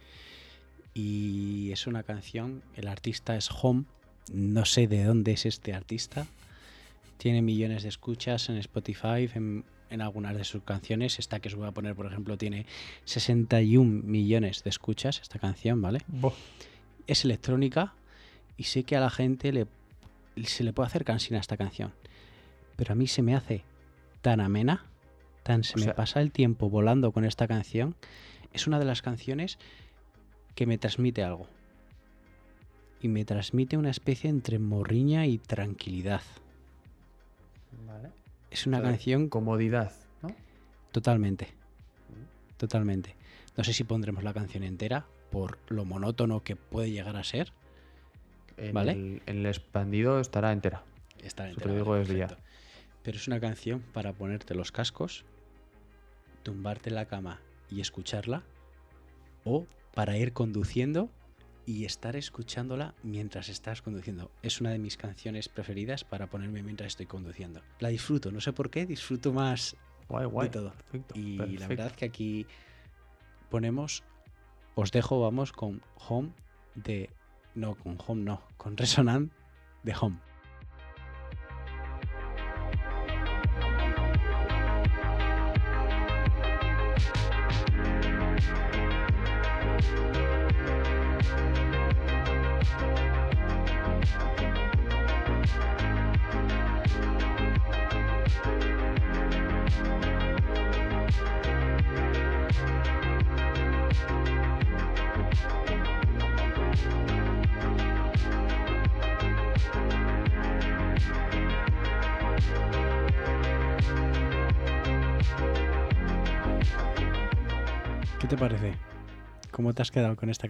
Y es una canción, el artista es Home, no sé de dónde es este artista, tiene millones de escuchas en Spotify, en, en algunas de sus canciones, esta que os voy a poner, por ejemplo, tiene 61 millones de escuchas, esta canción, ¿vale? es electrónica y sé que a la gente le, se le puede hacer cansina a esta canción. Pero a mí se me hace tan amena, tan se O me sea- pasa el tiempo volando con esta canción. Es una de las canciones que me transmite algo. Y me transmite una especie entre morriña y tranquilidad. Vale. Es una O sea, canción Comodidad, ¿no? Totalmente. Totalmente. No sé si pondremos la canción entera por lo monótono que puede llegar a ser. En, Vale. el, en el expandido estará entera. Está Eso te lo digo desde ya. perfecto. Pero es una canción para ponerte los cascos, tumbarte en la cama y escucharla, o para ir conduciendo y estar escuchándola mientras estás conduciendo. Es una de mis canciones preferidas para ponerme mientras estoy conduciendo. La disfruto, no sé por qué, disfruto más Guay, guay. de todo. Perfecto, Y la verdad que aquí ponemos, os dejo, vamos, con Home de... No, con Home no, con Resonant de Home. Quedado con esta?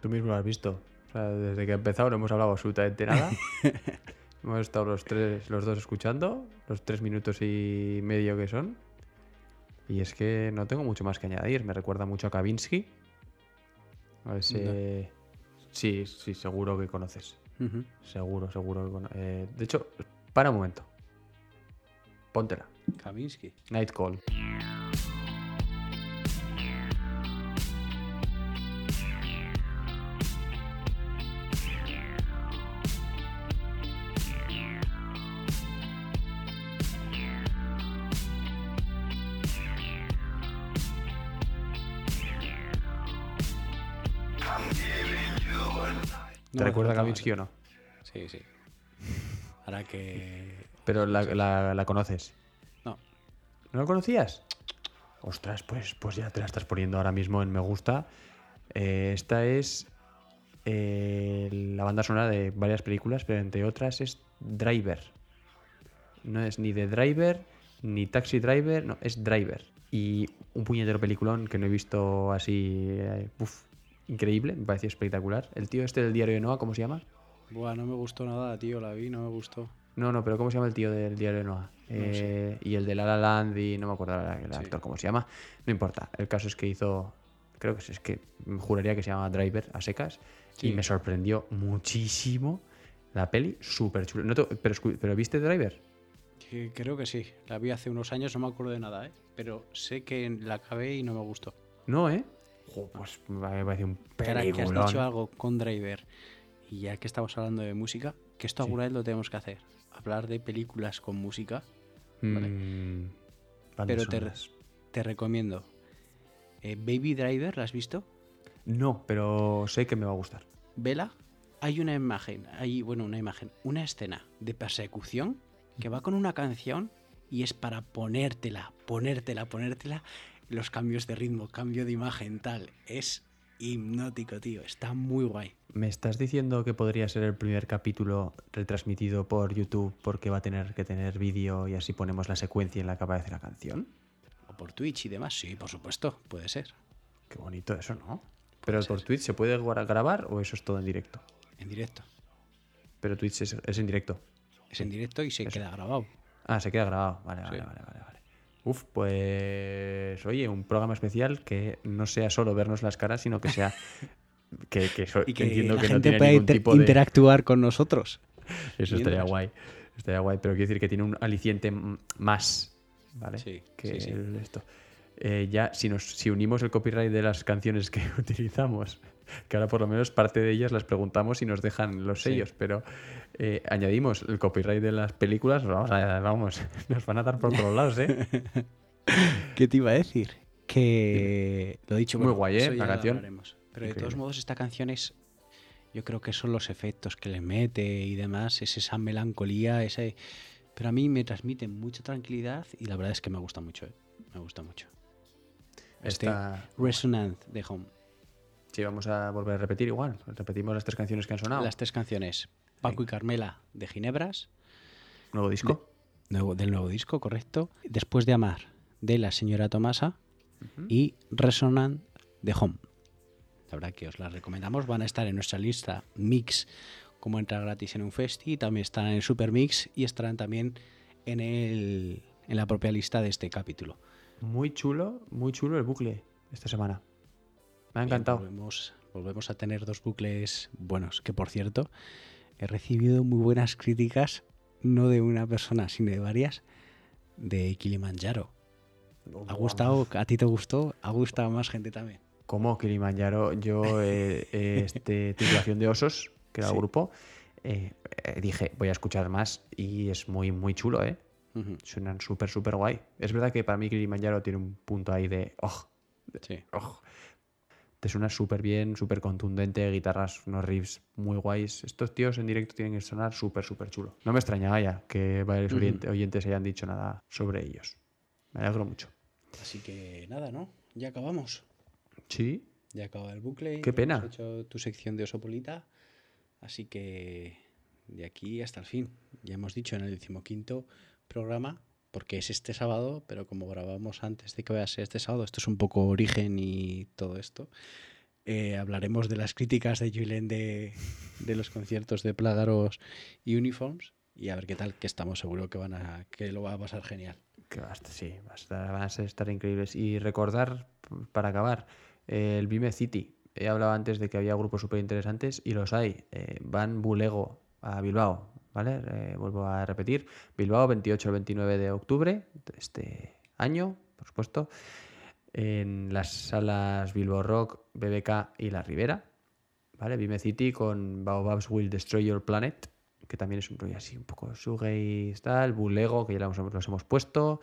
Tú mismo lo has visto. O sea, desde que he empezado no hemos hablado absolutamente nada. hemos estado los tres, los dos escuchando, los tres minutos y medio que son. Y es que no tengo mucho más que añadir. Me recuerda mucho a Kavinsky. A ese... Sí, sí, seguro que conoces. Seguro, seguro que conoces. de hecho, para un momento. Póntela. Kavinsky. Night Call. ¿Te recuerda a Kavinsky o no? Sí, sí. Ahora que. Pero la, la- la conoces. No. ¿No la conocías? Ostras, pues, pues ya te la estás poniendo ahora mismo en me gusta. Eh, esta es eh, la banda sonora de varias películas, pero entre otras es Driver. No es ni de Driver, ni Taxi Driver, no, es Driver. Y un puñetero peliculón que no he visto así, eh, uf, increíble, me pareció espectacular. El tío este del diario de Noah, ¿cómo se llama? Buah, no me gustó nada, tío. La vi, no me gustó. No, no, pero ¿cómo se llama el tío del diario de Noah? Eh, Y el de La La Land y no me acuerdo el Sí. actor cómo se llama. No importa. El caso es que hizo, creo que es, es que juraría que se llama Driver a secas y me sorprendió muchísimo la peli, súper chula. No te- pero, pero ¿viste Driver? Que creo que sí. La vi hace unos años, no me acuerdo de nada, ¿eh? Pero sé que la acabé y no me gustó. No, ¿eh? Jo, pues me parece un Que Ahora que has peliculón. dicho algo con Driver y ya que estamos hablando de música, que esto Sí. alguna vez lo tenemos que hacer. Hablar de películas con música. vale. Mm, Pero te, te recomiendo. eh, Baby Driver, ¿la has visto? No, pero sé que me va a gustar. Vela. Hay una imagen, hay, bueno, una imagen, una escena de persecución que va con una canción y es para ponértela, ponértela, ponértela, los cambios de ritmo, cambio de imagen, tal. Es hipnótico, tío. Está muy guay. ¿Me estás diciendo que podría ser el primer capítulo retransmitido por YouTube porque va a tener que tener vídeo y así ponemos la secuencia en la que aparece la canción? O por Twitch y demás, sí, por supuesto, puede ser. Qué bonito eso, ¿no? Pero por Twitch se puede gra- grabar o eso es todo en directo? En directo. Pero Twitch es, es en directo. Es en directo y se queda grabado. Ah, se queda grabado. Vale, vale, Sí. vale, vale, vale. Uf, pues oye, un programa especial que no sea solo vernos las caras, sino que sea que, que so- Y que entiendo la que no gente tiene pueda inter- tipo de interactuar con nosotros. Eso estaría guay. Estaría guay, pero quiero decir que tiene un aliciente más, ¿vale? Sí, que sí, sí. el- esto. Eh, ya, si, nos, si unimos el copyright de las canciones que utilizamos, que ahora por lo menos parte de ellas las preguntamos y nos dejan los Sí. sellos, pero eh, añadimos el copyright de las películas, vamos, vamos, nos van a dar por todos lados, ¿eh? ¿Qué te iba a decir? Que lo dicho, Muy bueno, guay, ¿eh? La canción. Pero de Increíble. todos modos, esta canción es. Yo creo que son los efectos que le mete y demás, es esa melancolía, ese. Pero a mí me transmite mucha tranquilidad y la verdad es que me gusta mucho, ¿eh? Me gusta mucho. Este Resonant de Home. Sí, vamos a volver a repetir igual. Repetimos las tres canciones que han sonado. Las tres canciones. Paco y Carmela de Ginebras, Nuevo disco. nuevo- del nuevo disco, correcto. Después de Amar, de la señora Tomasa. Y Resonant de Home. La verdad que os las recomendamos. Van a estar en nuestra lista Mix como entra gratis en un festi. y También estarán en Super Mix y estarán también en, el, en la propia lista de este capítulo. Muy chulo, muy chulo el bucle esta semana. Me ha Bien, encantado. volvemos, volvemos a tener dos bucles buenos. Que por cierto, he recibido muy buenas críticas, no de una persona, sino de varias, de Kilimanjaro. ¿Ha gustado? ¿A ti te gustó? ¿Ha gustado más gente también? como Kilimanjaro, yo, eh, eh, este, titulación de osos, que era el grupo, eh, eh, dije, voy a escuchar más y es muy, muy chulo, ¿eh? Suenan súper, súper guay. Es verdad que para mí Kilimanjaro tiene un punto ahí de, oh, Sí. oh. Te suena súper bien, súper contundente, guitarras, unos riffs muy guays. Estos tíos en directo tienen que sonar súper, súper chulo. No me extrañaba ya que varios Ujú. oyente- oyentes hayan dicho nada sobre ellos. Me alegro mucho. Así que nada, ¿no? Ya acabamos. Sí, Ya acaba el bucle. Qué pena. Hemos hecho tu sección de Osopolita. Así que de aquí hasta el fin. Ya hemos dicho en el decimoquinto programa, porque es este sábado, pero como grabamos antes de que vaya a ser este sábado, esto es un poco origen y todo esto. eh, hablaremos de las críticas de Julen de, los conciertos de Plágaros y Uniforms. Y a ver qué tal, que estamos seguros que van a que lo va a pasar genial. Que va a estar- sí, va a estar- van a estar increíbles. Y recordar, para acabar, eh, el Vime City. He hablado antes de que había grupos súper interesantes y los hay. Eh, van Bulego a Bilbao, Eh, vuelvo a repetir. Bilbao, 28 al 29 de octubre de este año, por supuesto. En las salas Bilbao Rock, BBK y La Ribera. ¿Vale? Vime City con Baobabs Will Destroy Your Planet, que también es un rollo así, un poco y tal. Bulego, que ya los, los hemos puesto.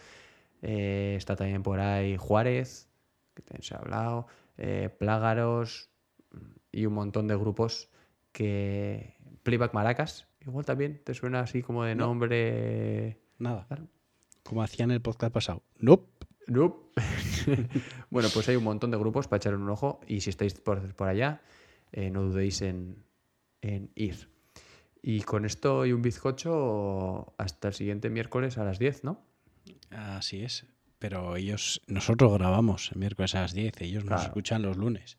Eh, está también por ahí Juárez, que también se ha hablado. eh, Plágaros mm, y un montón de grupos que Playback Maracas, igual también te suena así como de No. nombre... Nada. Claro. Como hacían el podcast pasado. Nope. Nope. bueno, pues hay un montón de grupos para echarle un ojo y si estáis por, por allá, eh, no dudéis en, en ir. Y con esto y un bizcocho hasta el siguiente miércoles a las 10, ¿no? Así es. Pero ellos, nosotros grabamos el miércoles a las 10, ellos nos escuchan los lunes.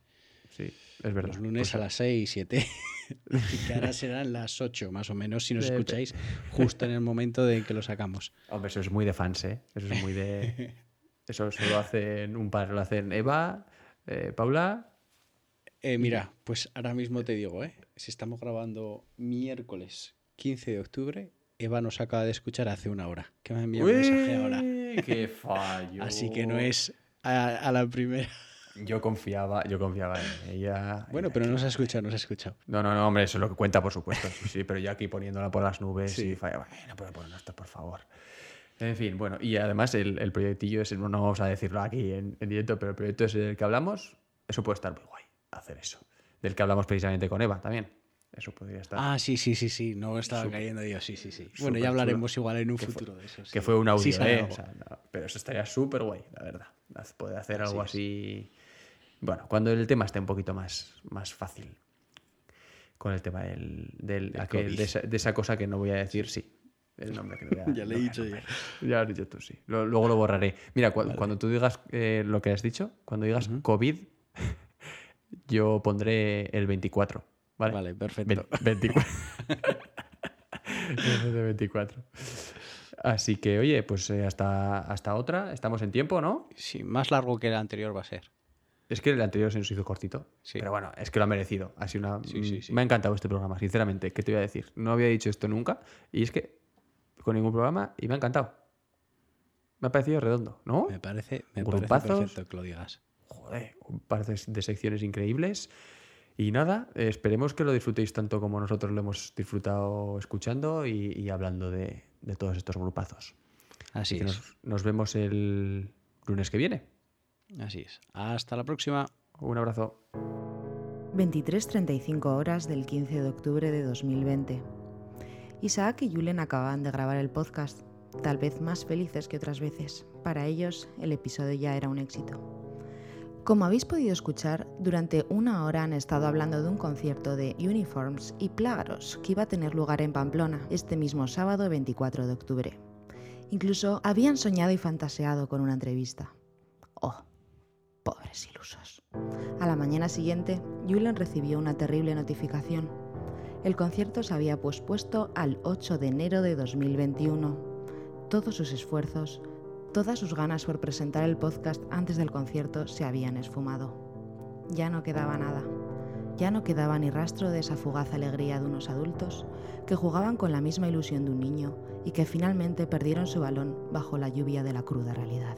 Sí, es verdad. Los lunes Pues, a las 6, 7. y que ahora serán las 8 más o menos si nos escucháis justo en el momento de que lo sacamos. Hombre, eso es muy de fans, ¿eh? Eso es muy de... Eso solo hacen un par, lo hacen Eva, eh, Paula... Eh, mira, pues ahora mismo te digo, ¿eh? Si estamos grabando miércoles 15 de octubre, Eva nos acaba de escuchar hace una hora. Que me ha enviado un mensaje ahora. ¡Qué fallo! Así que no es a, a la primera. Yo confiaba, yo confiaba en ella. Bueno, pero no se ha escuchado, no se ha escuchado. No, no, no, hombre, eso es lo que cuenta, por supuesto. Sí, sí, pero yo aquí poniéndola por las nubes Sí. y falla. Bueno, pero bueno, esto, por favor. En fin, bueno, y además el, el proyectillo es, no vamos a decirlo aquí en, en directo, pero el proyecto es del que hablamos, eso puede estar muy guay, hacer eso. Del que hablamos precisamente con Eva también. Eso podría estar. Ah, sí, sí, sí, sí. No estaba Súper- cayendo yo, sí, sí, sí. Bueno, ya hablaremos chulo. igual en un Que fue- futuro de eso. que sí. fue un audio, Sí ¿eh? O sea, no, pero eso estaría súper guay, la verdad. Poder hacer Así algo es. así. Bueno, cuando el tema esté un poquito más, más fácil. Con el tema del, aquel- de, esa, de esa cosa que no voy a decir, sí. El nombre que no voy a Ya le he dicho nombrar. Ya lo has dicho tú, sí. Lo- luego lo borraré. Mira, cu- Vale. cuando tú digas eh, lo que has dicho, cuando digas. COVID, yo pondré el 24. Vale, Vale, perfecto. Ve- 24. Ese de 24. Así que, oye, pues eh, hasta, hasta otra. Estamos en tiempo, ¿no? Sí, más largo que el anterior va a ser. Es que el anterior se nos hizo cortito. Sí. Pero bueno, es que lo ha merecido. Ha sido una... Sí, sí, sí. Me ha encantado este programa, sinceramente. ¿Qué te voy a decir? No había dicho esto nunca. Y es que con ningún programa y me ha encantado. Me ha parecido redondo, ¿no? Me parece, me parece perfecto que lo digas. Joder, un par de, de secciones increíbles. Y nada, esperemos que lo disfrutéis tanto como nosotros lo hemos disfrutado escuchando y, y hablando de, de todos estos grupazos. Así es. nos, nos vemos el lunes que viene. Así es. Hasta la próxima. Un abrazo. 23.35 horas del 15 de octubre de 2020. Isaac y Julen acababan de grabar el podcast, tal vez más felices que otras veces. Para ellos, el episodio ya era un éxito. Como habéis podido escuchar, durante una hora han estado hablando de un concierto de Uniforms y Plágaros que iba a tener lugar en Pamplona este mismo sábado 24 de octubre. Incluso habían soñado y fantaseado con una entrevista. Oh, pobres ilusos. A la mañana siguiente, Julen recibió una terrible notificación. El concierto se había pospuesto al 8 de enero de 2021. Todos sus esfuerzos, todas sus ganas por presentar el podcast antes del concierto se habían esfumado. Ya no quedaba nada. Ya no quedaba ni rastro de esa fugaz alegría de unos adultos que jugaban con la misma ilusión de un niño y que finalmente perdieron su balón bajo la lluvia de la cruda realidad.